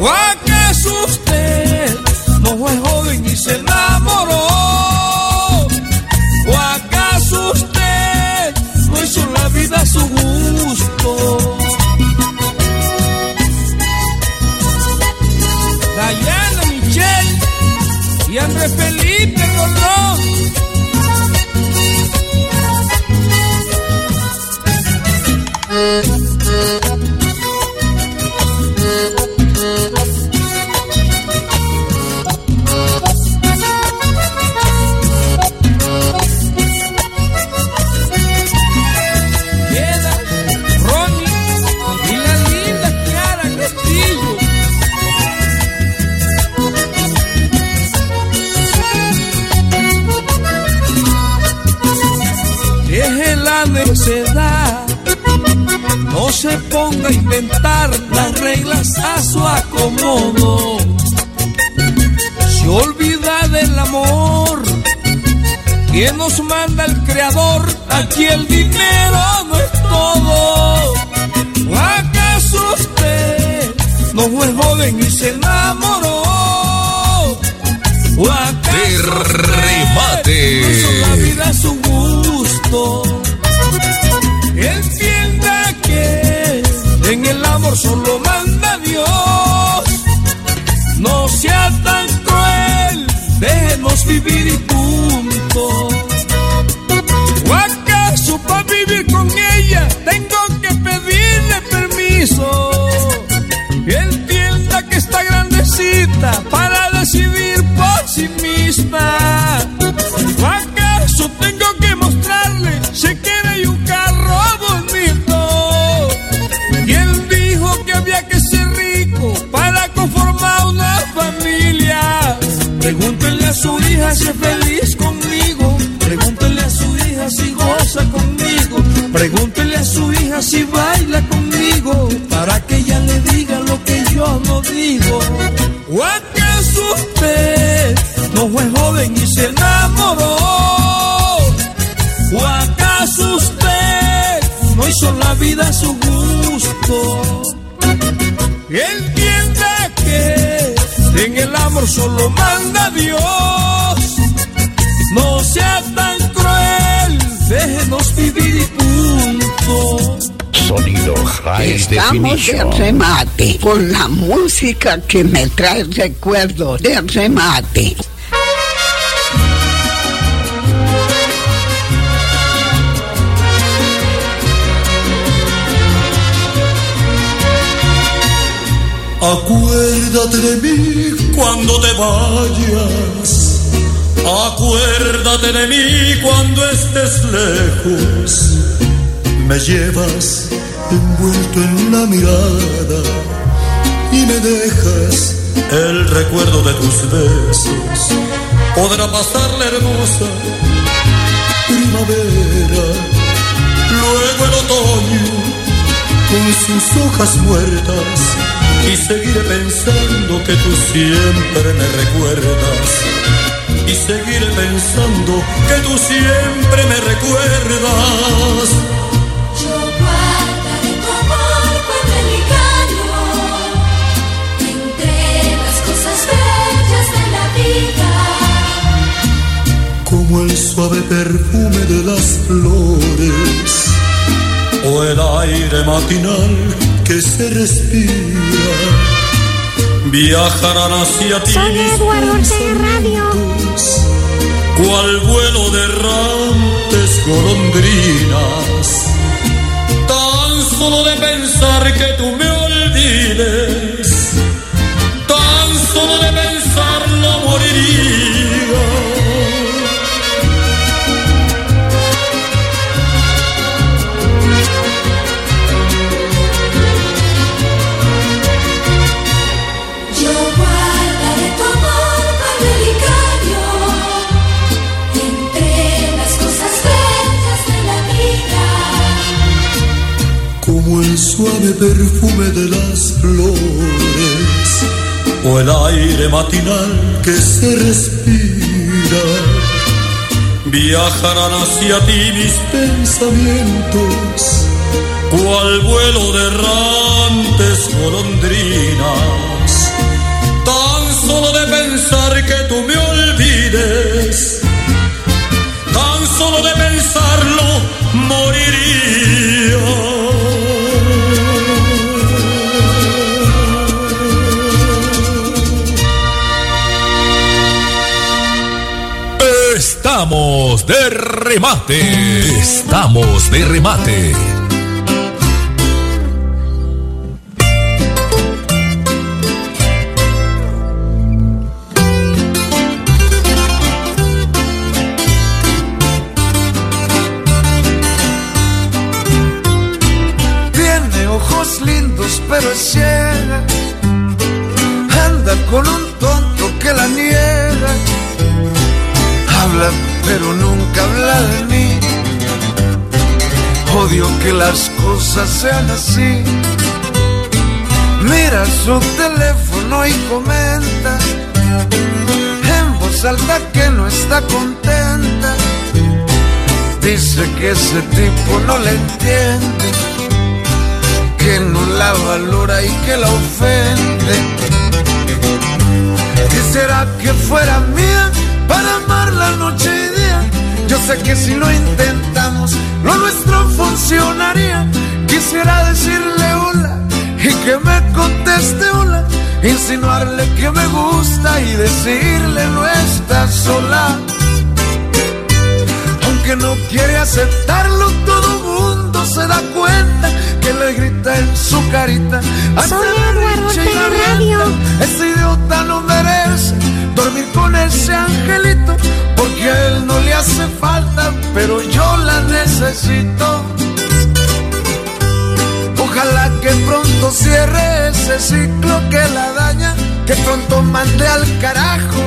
Inventar las reglas a su acomodo. Se olvida del amor que nos manda el creador, aquí el dinero no es todo. ¿O acaso usted no fue joven y se enamoró? ¿O acaso remate. no hizo la vida a su gusto? Amor solo manda Dios. No sea tan cruel, déjenos vivir y punto. ¿O acaso para vivir con ella tengo que pedirle permiso? Entienda que está grandecita para decidir por sí misma. Conmigo. Pregúntenle a su hija si baila conmigo. Para que ella le diga lo que yo no digo. ¿O acaso usted no fue joven y se enamoró? ¿O acaso usted no hizo la vida a su gusto? Entienda que amor solo manda Dios. No sea tan cruel, déjenos vivir y Sonido High Estamos de remate con la música que me trae recuerdo de remate. Acuérdate de mí cuando te vayas. Acuérdate de mí cuando estés lejos. Me llevas envuelto en la mirada y me dejas el recuerdo de tus besos. Podrá pasar la hermosa primavera, luego el otoño con sus hojas muertas y seguiré pensando que tú siempre me recuerdas y seguiré pensando que tú siempre me recuerdas como el suave perfume de las flores o el aire matinal que se respira viajarán hacia ti Soy Eduardo Ortega Radio. cual vuelo de errantes golondrinas. Tan solo de pensar que tú me olvides, tan solo de pensarlo moriría. Suave perfume de las flores o el aire matinal que se respira. Viajarán hacia ti mis pensamientos, cual vuelo de errantes de remate. Estamos de remate. Que las cosas sean así. Mira su teléfono y comenta en voz alta que no está contenta. Dice que ese tipo no le entiende que no la valora y que la ofende. Quisiera que fuera mía para amarla noche y día. Yo sé que si lo intentamos, lo nuestro funcionaría. Quisiera decirle hola y que me conteste hola. Insinuarle que me gusta y decirle no estás sola. Aunque no quiere aceptarlo, todo mundo se da cuenta que le grita en su carita. Hace Soy Eduardo la Radio. Ese idiota no merece dormir con ese angelito, porque a él no le hace falta, pero yo la necesito. Ojalá que pronto cierre ese ciclo que la daña, que pronto mande al carajo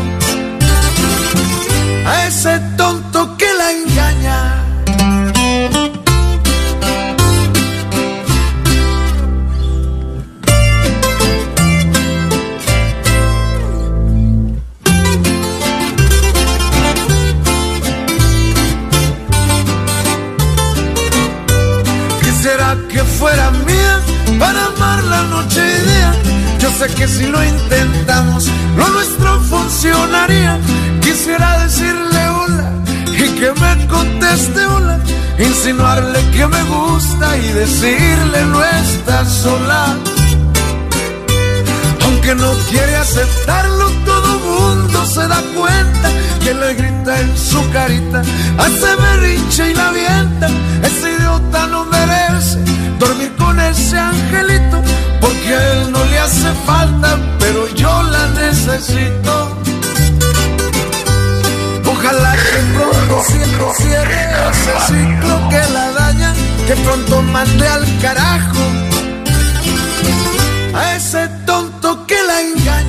a ese tonto que la engaña. Que fuera mía para amarla noche y día. Yo sé que si lo intentamos, lo nuestro funcionaría. Quisiera decirle hola y que me conteste hola. Insinuarle que me gusta y decirle no estás sola. Aunque no quiere aceptarlo, todo mundo se da cuenta que le grita en su carita, hace berrinche y la avienta. Ese no merece dormir con ese angelito, porque él no le hace falta, pero yo la necesito. Ojalá que pronto siempre cierre ese ciclo que la daña, que pronto mande al carajo a ese tonto que la engaña.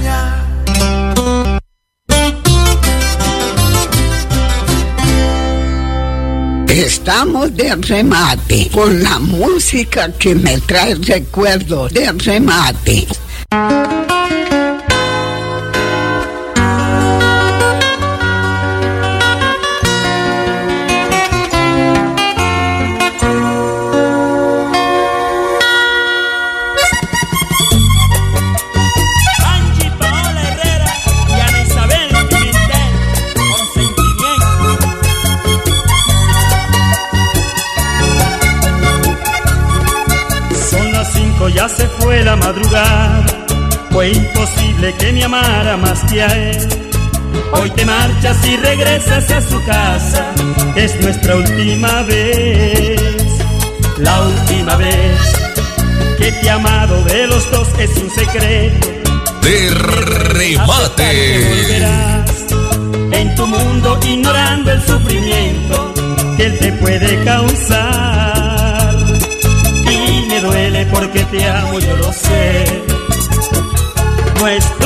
Estamos de remate con la música que me trae recuerdos de remate. Amara más que a él. Hoy te marchas y regresas a su casa. Es nuestra última vez. La última vez que te he amado de los dos es un secreto. De remate. volverás en tu mundo ignorando el sufrimiento que él te puede causar. Y me duele porque te amo, yo lo sé. Nuestro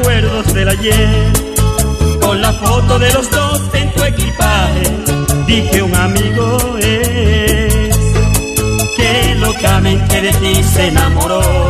recuerdos del ayer. Con la foto de los dos en tu equipaje, dije un amigo es que locamente de ti se enamoró.